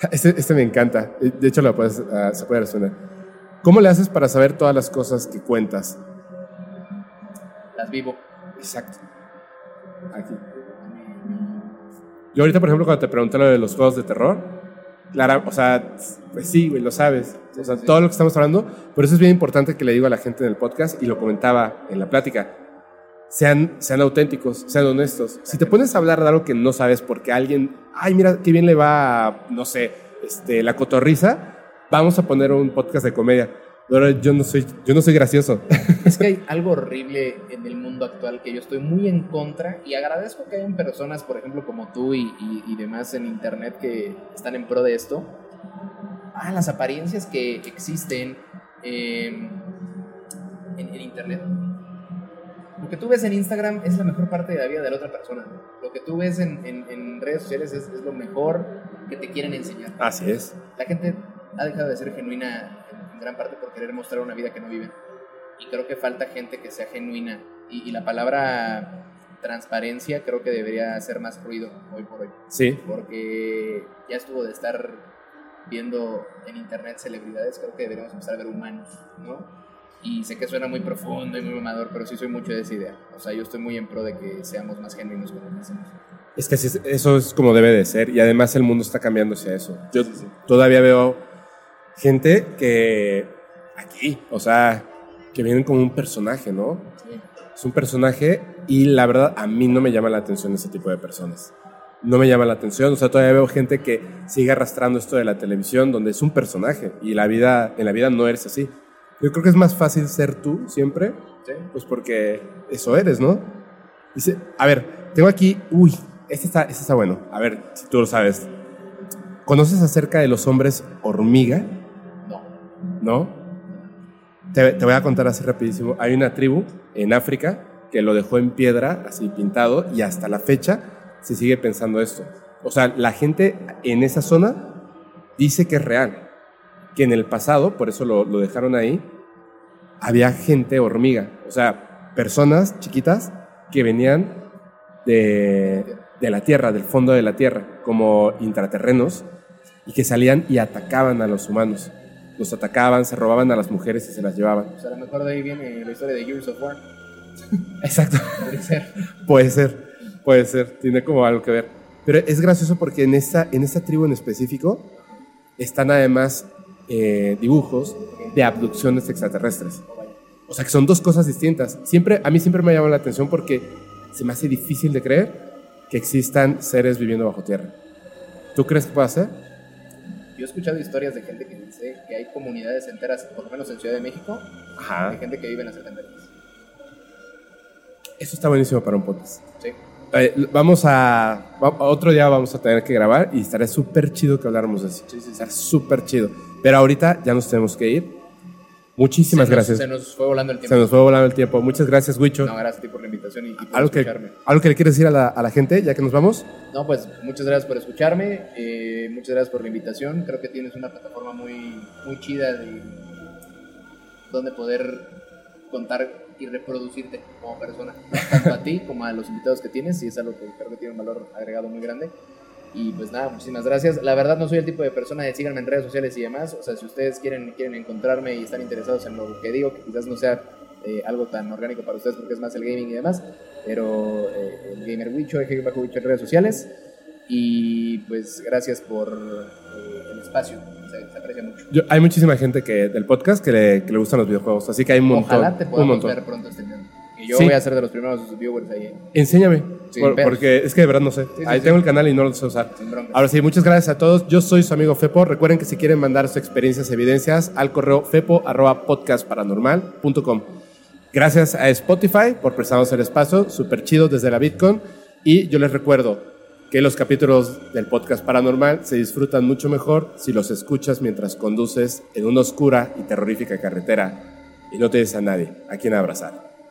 este, este, me encanta, de hecho lo puedes, ah, se puede resonar. ¿Cómo le haces para saber todas las cosas que cuentas? Las vivo. Exacto. Aquí. Yo ahorita, por ejemplo, cuando te pregunté lo de los juegos de terror, Claro, o sea, pues sí, güey, lo sabes. O sea, todo lo que estamos hablando. Por eso es bien importante que le digo a la gente en el podcast y lo comentaba en la plática. Sean, sean auténticos, sean honestos. Si te pones a hablar de algo que no sabes porque alguien, ay, mira qué bien le va, a, no sé, este, la cotorriza, vamos a poner un podcast de comedia pero yo no soy, yo no soy gracioso. Es que hay algo horrible en el mundo actual que yo estoy muy en contra y agradezco que hayan personas, por ejemplo, como tú y, y, demás en internet que están en pro de esto. Ah, las apariencias que existen em, en, en, internet. Lo que tú ves en Instagram es la mejor parte de la vida de la otra persona. Lo que tú ves en, en redes sociales es, es lo mejor que te quieren enseñar. Así es. La gente ha dejado de ser genuina gran parte por querer mostrar una vida que no viven. Y creo que falta gente que sea genuina. Y, la palabra transparencia creo que debería ser más ruido hoy por hoy. Sí. Porque ya estuvo de estar viendo en internet celebridades, creo que deberíamos empezar a ver humanos, ¿no? Y sé que suena muy profundo y muy mamador, pero sí soy mucho de esa idea. O sea, yo estoy muy en pro de que seamos más genuinos como lo hacemos. Es que eso es como debe de ser y además el mundo está cambiando hacia eso. Yo todavía veo gente que aquí, o sea, que vienen como un personaje, ¿no? Sí. Es un personaje y la verdad a mí no me llama la atención ese tipo de personas. no me llama la atención. O sea, todavía veo gente que sigue arrastrando esto de la televisión, donde es un personaje y la vida, en la vida no eres así. Yo creo que es más fácil ser tú siempre, Sí. pues porque eso eres, ¿no? Dice, a ver, tengo aquí, uy, este está, este está bueno. A ver, si tú lo sabes. ¿Conoces acerca de los hombres hormiga? No. Te voy a contar así rapidísimo. Hay una tribu en África que lo dejó en piedra, así pintado, y hasta la fecha se sigue pensando esto. O sea, la gente en esa zona dice que es real, que en el pasado, por eso lo, lo dejaron ahí, había gente hormiga, o sea, personas chiquitas que venían de, de la tierra, del fondo de la tierra, como intraterrenos, y que salían y atacaban a los humanos. Los atacaban, se robaban a las mujeres y se las llevaban. O sea, a lo mejor de ahí viene la historia de Gears of War. Exacto. Podría ser. Puede ser, puede ser, tiene como algo que ver. Pero es gracioso porque en esta, en esta tribu en específico están además eh, dibujos de abducciones extraterrestres. O sea que son dos cosas distintas. Siempre, a mí siempre me ha llamado la atención porque se me hace difícil de creer que existan seres viviendo bajo tierra. ¿Tú crees que puede ser? Yo he escuchado historias de gente que dice que hay comunidades enteras, por lo menos en Ciudad de México, de Ajá. gente que vive en las alcantarillas. Eso está buenísimo para un podcast. Sí. Eh, vamos a, va- Otro día vamos a tener que grabar y estará súper chido que habláramos de eso. Sí, sí, sí. Estará súper chido. Pero ahorita ya nos tenemos que ir. Muchísimas Se nos- gracias. Se nos fue volando el Se tiempo. nos fue volando el tiempo. Muchas gracias, Wicho. No, gracias a ti por la invitación y, y por ¿Algo que, escucharme. ¿Algo que le quieres decir a la, a la gente ya que nos vamos? No, pues muchas gracias por escucharme, eh, muchas gracias por la invitación. Creo que tienes una plataforma muy, muy chida de donde poder contar y reproducirte como persona, tanto a ti como a los invitados que tienes, y es algo que creo que tiene un valor agregado muy grande. Y pues nada, muchísimas gracias. La verdad no soy el tipo de persona de síganme en redes sociales y demás. O sea, si ustedes quieren, quieren encontrarme y están interesados en lo que digo, que quizás no sea eh, algo tan orgánico para ustedes porque es más el gaming y demás, pero eh, el gamer Wicho, el bajo Wicho en redes sociales. Y pues gracias por eh, el espacio, se, se aprecia mucho. Yo- hay muchísima gente que, del podcast que le, que le gustan los videojuegos, así que hay un montón. Ojalá te un podamos montón. ver pronto este año. Y yo Sí. voy a ser de los primeros viewers ahí, Enséñame, Sí, por- porque es que de verdad no sé. sí, Ahí sí. tengo el canal y no lo sé usar. Ahora sí, muchas gracias a todos. Yo soy su amigo Fepo. Recuerden que si quieren mandar sus experiencias, evidencias al correo fepo.podcastparanormal.com. Gracias a Spotify por prestarnos el espacio, súper chido desde la Bitcoin. Y yo les recuerdo que los capítulos del podcast paranormal se disfrutan mucho mejor si los escuchas mientras conduces en una oscura y terrorífica carretera y no tienes a nadie a quien abrazar.